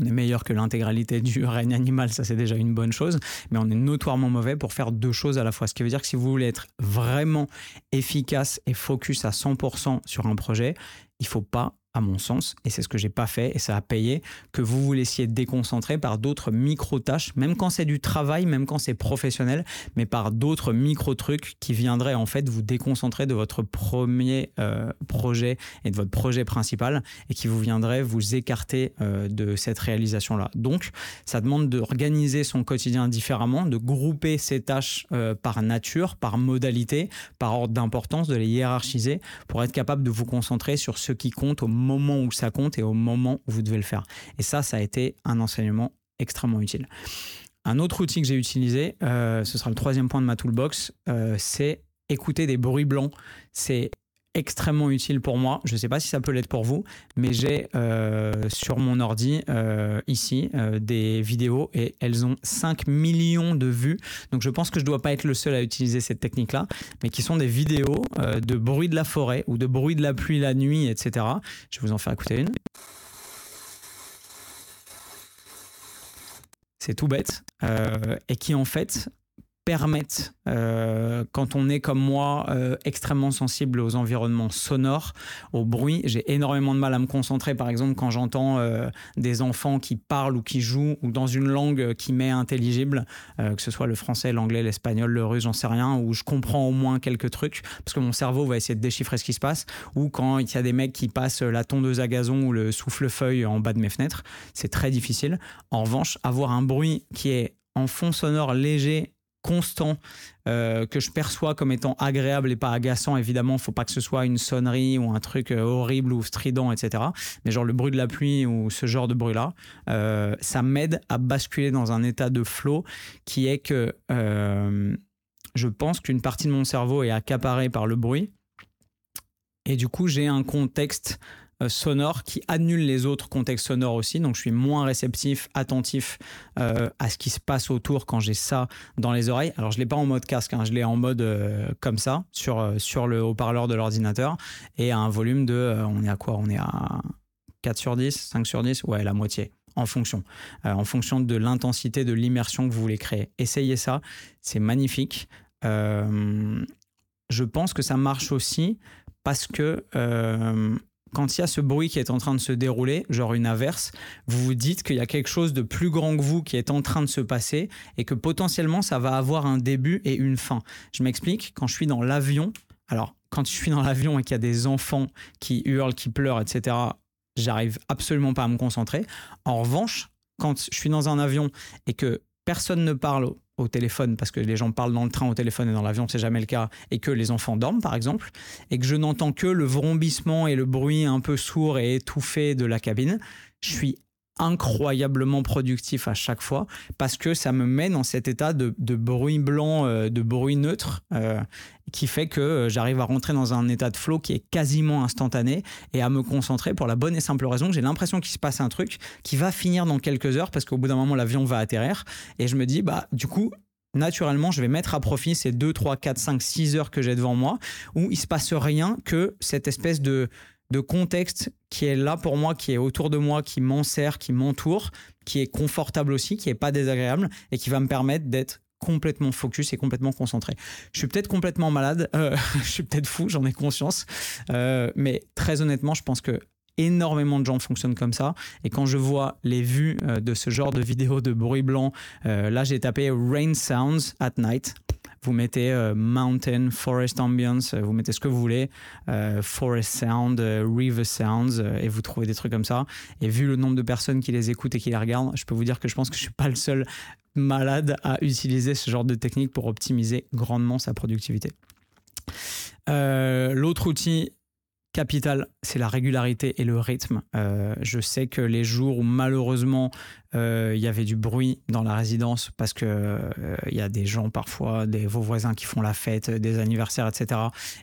on est meilleur que l'intégralité du règne animal, ça c'est déjà une bonne chose, mais on est notoirement mauvais pour faire deux choses à la fois. Ce qui veut dire que si vous voulez être vraiment efficace et focus à 100% sur un projet, il faut pas à mon sens, et c'est ce que j'ai pas fait, et ça a payé, que vous vous laissiez déconcentrer par d'autres micro-tâches, même quand c'est du travail, même quand c'est professionnel, mais par d'autres micro-trucs qui viendraient en fait vous déconcentrer de votre premier euh, projet et de votre projet principal, et qui vous viendraient vous écarter euh, de cette réalisation-là. Donc, ça demande d'organiser son quotidien différemment, de grouper ses tâches euh, par nature, par modalité, par ordre d'importance, de les hiérarchiser pour être capable de vous concentrer sur ce qui compte au moment où ça compte et au moment où vous devez le faire. Et ça, ça a été un enseignement extrêmement utile. Un autre outil que j'ai utilisé, euh, ce sera le troisième point de ma toolbox, euh, c'est écouter des bruits blancs. C'est extrêmement utile pour moi. Je ne sais pas si ça peut l'être pour vous, mais j'ai euh, sur mon ordi euh, ici euh, des vidéos et elles ont 5 millions de vues. Donc je pense que je ne dois pas être le seul à utiliser cette technique-là, mais qui sont des vidéos de bruit de la forêt ou de bruit de la pluie la nuit, etc. Je vais vous en faire écouter une. C'est tout bête et qui en fait permettent, euh, quand on est comme moi, euh, extrêmement sensible aux environnements sonores, au bruit. J'ai énormément de mal à me concentrer, par exemple, quand j'entends euh, des enfants qui parlent ou qui jouent ou dans une langue qui m'est intelligible, que ce soit le français, l'anglais, l'espagnol, le russe, j'en sais rien, où je comprends au moins quelques trucs, parce que mon cerveau va essayer de déchiffrer ce qui se passe, ou quand il y a des mecs qui passent la tondeuse à gazon ou le souffle-feuille en bas de mes fenêtres, c'est très difficile. En revanche, avoir un bruit qui est en fond sonore léger constant euh, que je perçois comme étant agréable et pas agaçant. Évidemment, faut pas que ce soit une sonnerie ou un truc euh, horrible ou strident, etc. Mais genre le bruit de la pluie ou ce genre de bruit-là, euh, ça m'aide à basculer dans un état de flow qui est que je pense qu'une partie de mon cerveau est accaparée par le bruit. Et du coup, j'ai un contexte euh, sonore qui annule les autres contextes sonores aussi. Donc je suis moins réceptif, attentif euh, à ce qui se passe autour quand j'ai ça dans les oreilles. Alors je l'ai pas en mode casque, hein. je l'ai en mode euh, comme ça sur, sur le haut-parleur de l'ordinateur et à un volume de, on est à quoi? On est à 4 sur 10, 5 sur 10 Ouais, la moitié en fonction, en fonction de l'intensité, de l'immersion que vous voulez créer. Essayez ça, c'est magnifique. je pense que ça marche aussi parce que quand il y a ce bruit qui est en train de se dérouler, genre une averse, vous vous dites qu'il y a quelque chose de plus grand que vous qui est en train de se passer et que potentiellement ça va avoir un début et une fin. Je m'explique, quand je suis dans l'avion, alors quand je suis dans l'avion et qu'il y a des enfants qui hurlent, qui pleurent, etc., j'arrive absolument pas à me concentrer. En revanche, quand je suis dans un avion et que personne ne parle au téléphone, parce que les gens parlent dans le train, au téléphone et dans l'avion, c'est jamais le cas, et que les enfants dorment par exemple, et que je n'entends que le vrombissement et le bruit un peu sourd et étouffé de la cabine, je suis incroyablement productif à chaque fois parce que ça me met dans cet état de, bruit blanc, euh, de bruit neutre euh, qui fait que euh, j'arrive à rentrer dans un état de flow qui est quasiment instantané et à me concentrer pour la bonne et simple raison que j'ai l'impression qu'il se passe un truc qui va finir dans quelques heures parce qu'au bout d'un moment l'avion va atterrir et je me dis bah du coup naturellement, je vais mettre à profit ces 2, 3, 4, 5, 6 heures que j'ai devant moi, où il se passe rien que cette espèce de, de contexte qui est là pour moi, qui est autour de moi, qui m'en sert, qui m'entoure, qui est confortable aussi, qui est pas désagréable et qui va me permettre d'être complètement focus et complètement concentré. Je suis peut-être complètement malade, euh, je suis peut-être fou, j'en ai conscience, euh, mais très honnêtement, je pense que énormément de gens fonctionnent comme ça. Et quand je vois les vues euh, de ce genre de vidéos de bruit blanc, là j'ai tapé Rain Sounds at Night. Vous mettez euh, Mountain, Forest Ambience, vous mettez ce que vous voulez, Forest Sound, River Sounds, et vous trouvez des trucs comme ça. Et vu le nombre de personnes qui les écoutent et qui les regardent, je peux vous dire que je pense que je suis pas le seul malade à utiliser ce genre de technique pour optimiser grandement sa productivité. L'autre outil capital, c'est la régularité et le rythme. Euh, je sais que les jours où malheureusement euh, il y avait du bruit dans la résidence parce que euh, il y a des gens parfois, des vos voisins qui font la fête, des anniversaires, etc.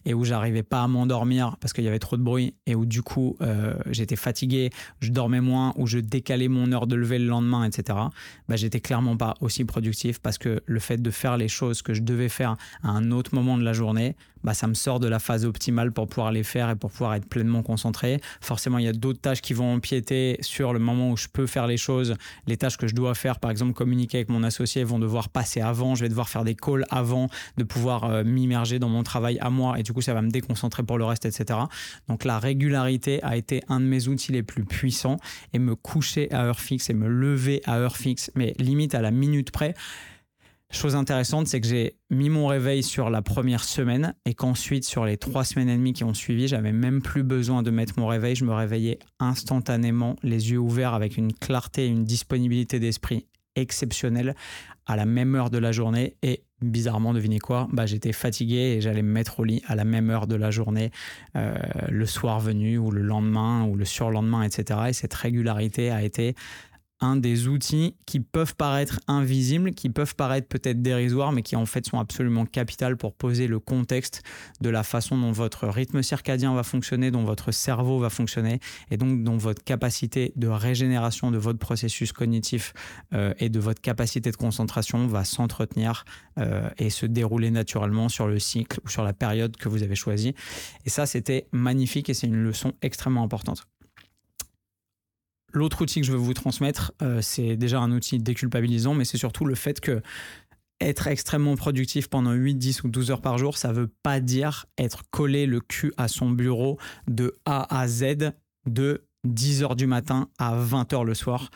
Et où j'arrivais pas à m'endormir parce qu'il y avait trop de bruit et où du coup j'étais fatigué, je dormais moins ou je décalais mon heure de lever le lendemain, etc. Bah, j'étais clairement pas aussi productif parce que le fait de faire les choses que je devais faire à un autre moment de la journée, bah, ça me sort de la phase optimale pour pouvoir les faire et pour pouvoir être pleinement concentré. Forcément, il y a d'autres tâches qui vont empiéter sur le moment où je peux faire les choses. Les tâches que je dois faire, par exemple, communiquer avec mon associé, vont devoir passer avant. Je vais devoir faire des calls avant de pouvoir euh, m'immerger dans mon travail à moi et du coup, ça va me déconcentrer pour le reste, etc. Donc, la régularité a été un de mes outils les plus puissants et me coucher à heure fixe et me lever à heure fixe, mais limite à la minute près. Chose intéressante, c'est que j'ai mis mon réveil sur la première semaine et qu'ensuite, sur les trois semaines et demie qui ont suivi, j'avais même plus besoin de mettre mon réveil. Je me réveillais instantanément, les yeux ouverts, avec une clarté et une disponibilité d'esprit exceptionnelle à la même heure de la journée. Et bizarrement, devinez quoi? Bah, J'étais fatigué et j'allais me mettre au lit à la même heure de la journée, euh, le soir venu ou le lendemain ou le surlendemain, etc. Et cette régularité a été un des outils qui peuvent paraître invisibles, qui peuvent paraître peut-être dérisoires, mais qui en fait sont absolument capitales pour poser le contexte de la façon dont votre rythme circadien va fonctionner, dont votre cerveau va fonctionner, et donc dont votre capacité de régénération de votre processus cognitif euh, et de votre capacité de concentration va s'entretenir euh, et se dérouler naturellement sur le cycle ou sur la période que vous avez choisie. Et ça, c'était magnifique et c'est une leçon extrêmement importante. L'autre outil que je veux vous transmettre, euh, c'est déjà un outil déculpabilisant, mais c'est surtout le fait que être extrêmement productif pendant 8, 10 ou 12 heures par jour, ça ne veut pas dire être collé le cul à son bureau de A à Z de 10 heures du matin à 20 heures le soir.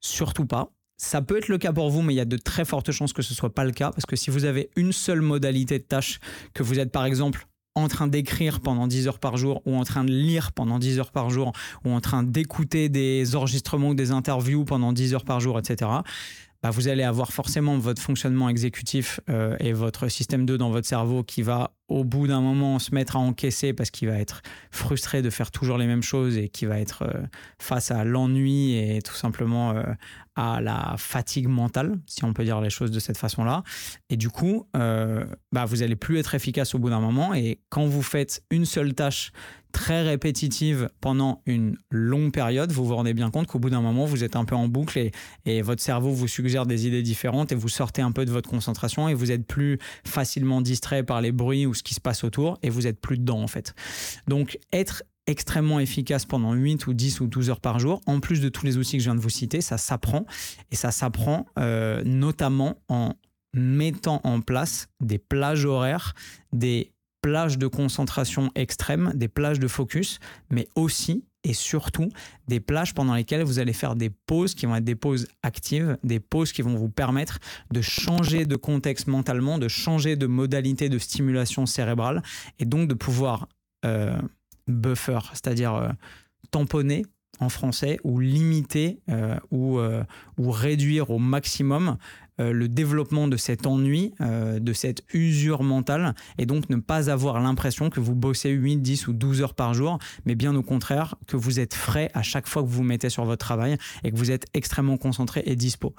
Surtout pas. Ça peut être le cas pour vous, mais il y a de très fortes chances que ce ne soit pas le cas, parce que si vous avez une seule modalité de tâche, que vous êtes par exemple en train d'écrire pendant 10 heures par jour ou en train de lire pendant 10 heures par jour ou en train d'écouter des enregistrements ou des interviews pendant 10 heures par jour, etc., bah vous allez avoir forcément votre fonctionnement exécutif euh, et votre système 2 dans votre cerveau qui va au bout d'un moment se mettre à encaisser parce qu'il va être frustré de faire toujours les mêmes choses et qui va être euh, face à l'ennui et tout simplement euh, à la fatigue mentale, si on peut dire les choses de cette façon-là. Et du coup, bah, vous allez plus être efficace au bout d'un moment. Et quand vous faites une seule tâche très répétitive pendant une longue période, vous vous rendez bien compte qu'au bout d'un moment, vous êtes un peu en boucle et, et, votre cerveau vous suggère des idées différentes et vous sortez un peu de votre concentration et vous êtes plus facilement distrait par les bruits ou ce qui se passe autour et vous êtes plus dedans en fait. Donc être extrêmement efficace pendant 8 ou 10 ou 12 heures par jour, en plus de tous les outils que je viens de vous citer, ça s'apprend et ça s'apprend euh, notamment en mettant en place des plages horaires, des plages de concentration extrême, des plages de focus, mais aussi et surtout des plages pendant lesquelles vous allez faire des pauses qui vont être des pauses actives, des pauses qui vont vous permettre de changer de contexte mentalement, de changer de modalité de stimulation cérébrale et donc de pouvoir euh, buffer, c'est-à-dire euh, tamponner en français ou limiter euh, ou, ou réduire au maximum euh, le développement de cet ennui, euh, de cette usure mentale, et donc ne pas avoir l'impression que vous bossez 8, 10 ou 12 heures par jour, mais bien au contraire, que vous êtes frais à chaque fois que vous vous mettez sur votre travail et que vous êtes extrêmement concentré et dispo.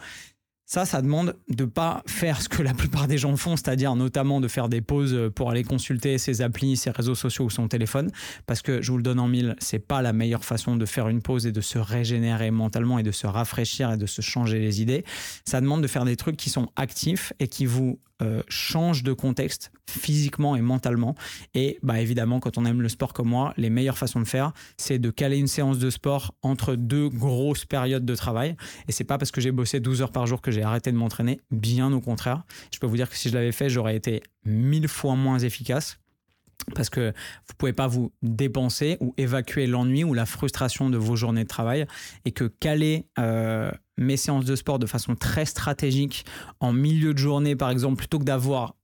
Ça, ça demande de pas faire ce que la plupart des gens font, c'est-à-dire notamment de faire des pauses pour aller consulter ses applis, ses réseaux sociaux ou son téléphone, parce que je vous le donne en mille, c'est pas la meilleure façon de faire une pause et de se régénérer mentalement et de se rafraîchir et de se changer les idées. Ça demande de faire des trucs qui sont actifs et qui vous euh, change de contexte physiquement et mentalement. Et bah, évidemment, quand on aime le sport comme moi, les meilleures façons de faire, c'est de caler une séance de sport entre deux grosses périodes de travail. Et c'est pas parce que j'ai bossé 12 heures par jour que j'ai arrêté de m'entraîner, bien au contraire. Je peux vous dire que si je l'avais fait, j'aurais été mille fois moins efficace. Parce que vous pouvez pas vous dépenser ou évacuer l'ennui ou la frustration de vos journées de travail et que caler euh, mes séances de sport de façon très stratégique en milieu de journée par exemple plutôt que d'avoir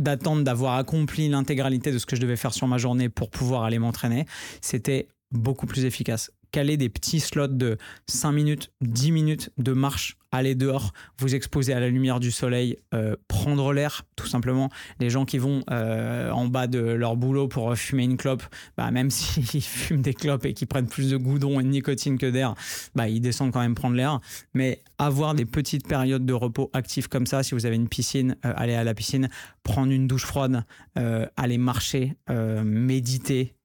d'attendre d'avoir accompli l'intégralité de ce que je devais faire sur ma journée pour pouvoir aller m'entraîner, c'était beaucoup plus efficace caler des petits slots de 5 minutes, 10 minutes de marche, aller dehors, vous exposer à la lumière du soleil, euh, prendre l'air, tout simplement. Les gens qui vont euh, en bas de leur boulot pour fumer une clope, bah, même s'ils fument des clopes et qu'ils prennent plus de goudron et de nicotine que d'air, bah, ils descendent quand même prendre l'air. Mais avoir des petites périodes de repos actifs comme ça, si vous avez une piscine, euh, aller à la piscine, prendre une douche froide, aller marcher, méditer,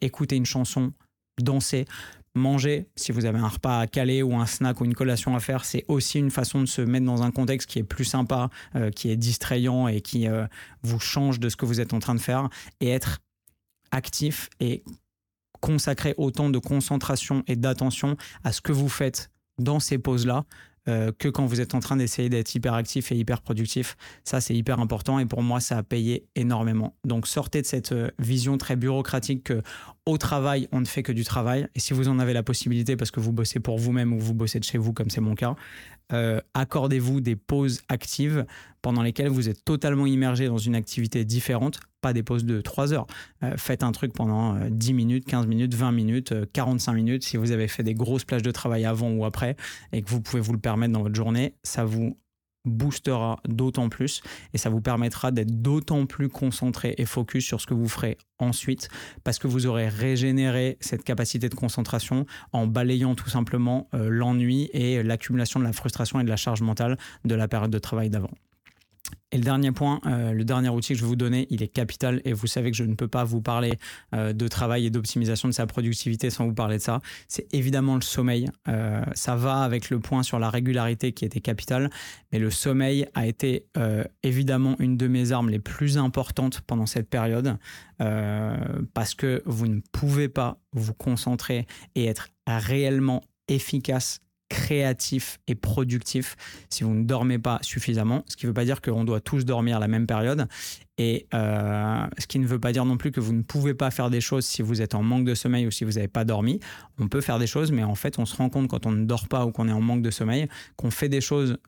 écouter une chanson, danser, manger, si vous avez un repas à caler ou un snack ou une collation à faire, c'est aussi une façon de se mettre dans un contexte qui est plus sympa, euh, qui est distrayant et qui euh, vous change de ce que vous êtes en train de faire. Et être actif et consacrer autant de concentration et d'attention à ce que vous faites dans ces pauses-là euh, que quand vous êtes en train d'essayer d'être hyper actif et hyper productif. Ça, c'est hyper important et pour moi, ça a payé énormément. Donc, sortez de cette euh, vision très bureaucratique que au travail, on ne fait que du travail. Et si vous en avez la possibilité parce que vous bossez pour vous-même ou vous bossez de chez vous, comme c'est mon cas, euh, accordez-vous des pauses actives pendant lesquelles vous êtes totalement immergé dans une activité différente, pas des pauses de 3 heures. Euh, faites un truc pendant 10 euh, minutes, 15 minutes, 20 minutes, 45 minutes. Si vous avez fait des grosses plages de travail avant ou après et que vous pouvez vous le permettre dans votre journée, ça vous boostera d'autant plus et ça vous permettra d'être d'autant plus concentré et focus sur ce que vous ferez ensuite parce que vous aurez régénéré cette capacité de concentration en balayant tout simplement euh, l'ennui et l'accumulation de la frustration et de la charge mentale de la période de travail d'avant. Et le dernier point, euh, le dernier outil que je vais vous donner, il est capital et vous savez que je ne peux pas vous parler euh, de travail et d'optimisation de sa productivité sans vous parler de ça. C'est évidemment le sommeil. Euh, ça va avec le point sur la régularité qui était capital, mais le sommeil a été évidemment une de mes armes les plus importantes pendant cette période parce que vous ne pouvez pas vous concentrer et être réellement efficace créatif et productif si vous ne dormez pas suffisamment. Ce qui ne veut pas dire qu'on doit tous dormir la même période. Et euh, ce qui ne veut pas dire non plus que vous ne pouvez pas faire des choses si vous êtes en manque de sommeil ou si vous n'avez pas dormi. On peut faire des choses, mais en fait, on se rend compte quand on ne dort pas ou qu'on est en manque de sommeil qu'on fait des choses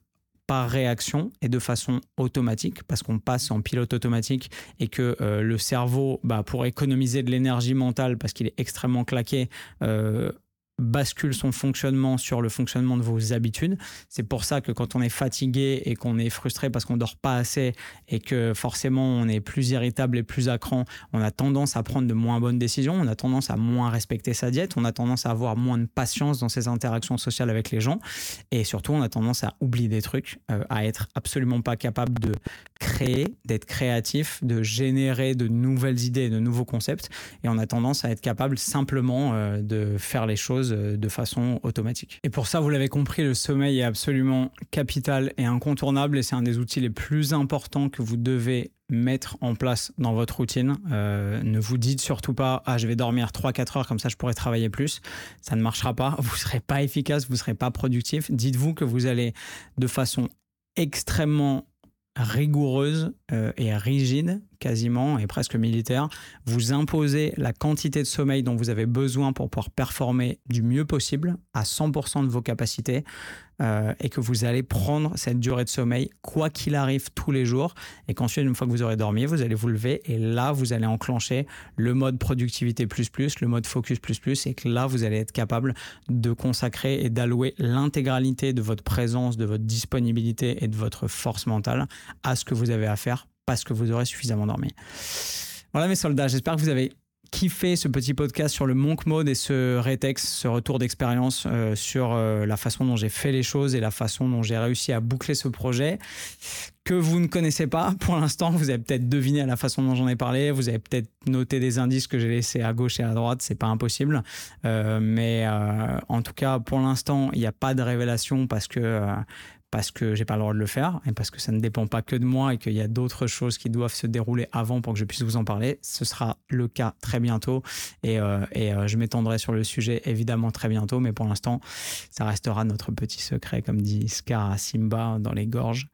par réaction et de façon automatique parce qu'on passe en pilote automatique et que euh, le cerveau, bah, pour économiser de l'énergie mentale parce qu'il est extrêmement claqué, euh, bascule son fonctionnement sur le fonctionnement de vos habitudes. C'est pour ça que quand on est fatigué et qu'on est frustré parce qu'on dort pas assez et que forcément on est plus irritable et plus à cran, on a tendance à prendre de moins bonnes décisions, on a tendance à moins respecter sa diète, on a tendance à avoir moins de patience dans ses interactions sociales avec les gens et surtout on a tendance à oublier des trucs, euh, à être absolument pas capable de créer, d'être créatif, de générer de nouvelles idées, de nouveaux concepts et on a tendance à être capable simplement euh, de faire les choses euh, de façon automatique. Et pour ça, vous l'avez compris, le sommeil est absolument capital et incontournable et c'est un des outils les plus importants que vous devez mettre en place dans votre routine. Euh, ne vous dites surtout pas ah je vais dormir 3-4 heures comme ça je pourrais travailler plus. Ça ne marchera pas. Vous serez pas efficace, vous serez pas productif. Dites-vous que vous allez de façon extrêmement rigoureuse euh, et rigide quasiment et presque militaire, vous imposez la quantité de sommeil dont vous avez besoin pour pouvoir performer du mieux possible à 100% de vos capacités euh, et que vous allez prendre cette durée de sommeil quoi qu'il arrive tous les jours et qu'ensuite une fois que vous aurez dormi vous allez vous lever et là vous allez enclencher le mode productivité plus plus le mode focus plus plus et que là vous allez être capable de consacrer et d'allouer l'intégralité de votre présence de votre disponibilité et de votre force mentale à ce que vous avez à faire parce que vous aurez suffisamment dormi. Voilà mes soldats, j'espère que vous avez kiffé ce petit podcast sur le monk mode et ce rétex, ce retour d'expérience euh, sur euh, la façon dont j'ai fait les choses et la façon dont j'ai réussi à boucler ce projet que vous ne connaissez pas pour l'instant. Vous avez peut-être deviné à la façon dont j'en ai parlé. Vous avez peut-être noté des indices que j'ai laissés à gauche et à droite. C'est pas impossible. Euh, mais en tout cas, pour l'instant, il n'y a pas de révélation parce que, parce que j'ai pas le droit de le faire et parce que ça ne dépend pas que de moi et qu'il y a d'autres choses qui doivent se dérouler avant pour que je puisse vous en parler. Ce sera le cas très bientôt et, euh, euh, je m'étendrai sur le sujet évidemment très bientôt, mais pour l'instant, ça restera notre petit secret, comme dit Scar Simba dans les gorges.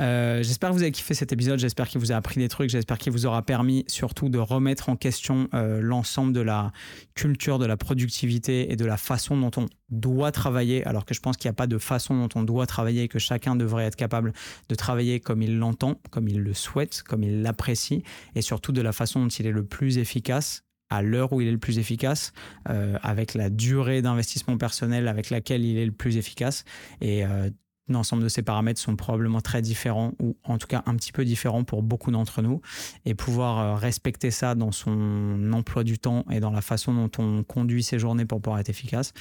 Euh, j'espère que vous avez kiffé cet épisode, j'espère qu'il vous a appris des trucs, j'espère qu'il vous aura permis surtout de remettre en question l'ensemble de la culture de la productivité et de la façon dont on doit travailler, alors que je pense qu'il n'y a pas de façon dont on doit travailler, que chacun devrait être capable de travailler comme il l'entend, comme il le souhaite, comme il l'apprécie, et surtout de la façon dont il est le plus efficace à l'heure où il est le plus efficace, euh, avec la durée d'investissement personnel avec laquelle il est le plus efficace. Et euh, l'ensemble de ces paramètres sont probablement très différents ou en tout cas un petit peu différents pour beaucoup d'entre nous. Et pouvoir euh, respecter ça dans son emploi du temps et dans la façon dont on conduit ses journées pour pouvoir être efficace,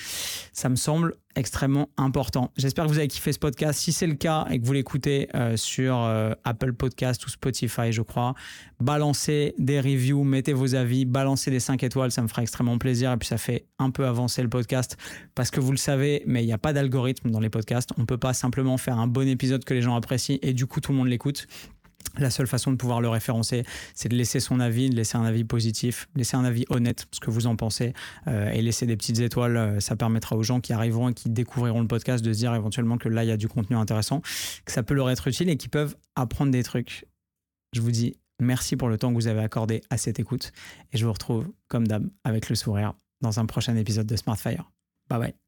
ça me semble extrêmement important. J'espère que vous avez kiffé ce podcast. Si c'est le cas et que vous l'écoutez euh, sur euh, Apple Podcast ou Spotify, je crois, balancez des reviews, mettez vos avis, balancez des 5 étoiles, ça me fera extrêmement plaisir et puis ça fait un peu avancer le podcast parce que vous le savez, mais il n'y a pas d'algorithme dans les podcasts. On ne peut pas simplement faire un bon épisode que les gens apprécient et du coup tout le monde l'écoute. La seule façon de pouvoir le référencer, c'est de laisser son avis, de laisser un avis positif, laisser un avis honnête, ce que vous en pensez, euh, et laisser des petites étoiles. Euh, ça permettra aux gens qui arriveront et qui découvriront le podcast de se dire éventuellement que là, il y a du contenu intéressant, que ça peut leur être utile et qu'ils peuvent apprendre des trucs. Je vous dis merci pour le temps que vous avez accordé à cette écoute, et je vous retrouve, comme d'hab, avec le sourire dans un prochain épisode de Smartfire. Bye bye.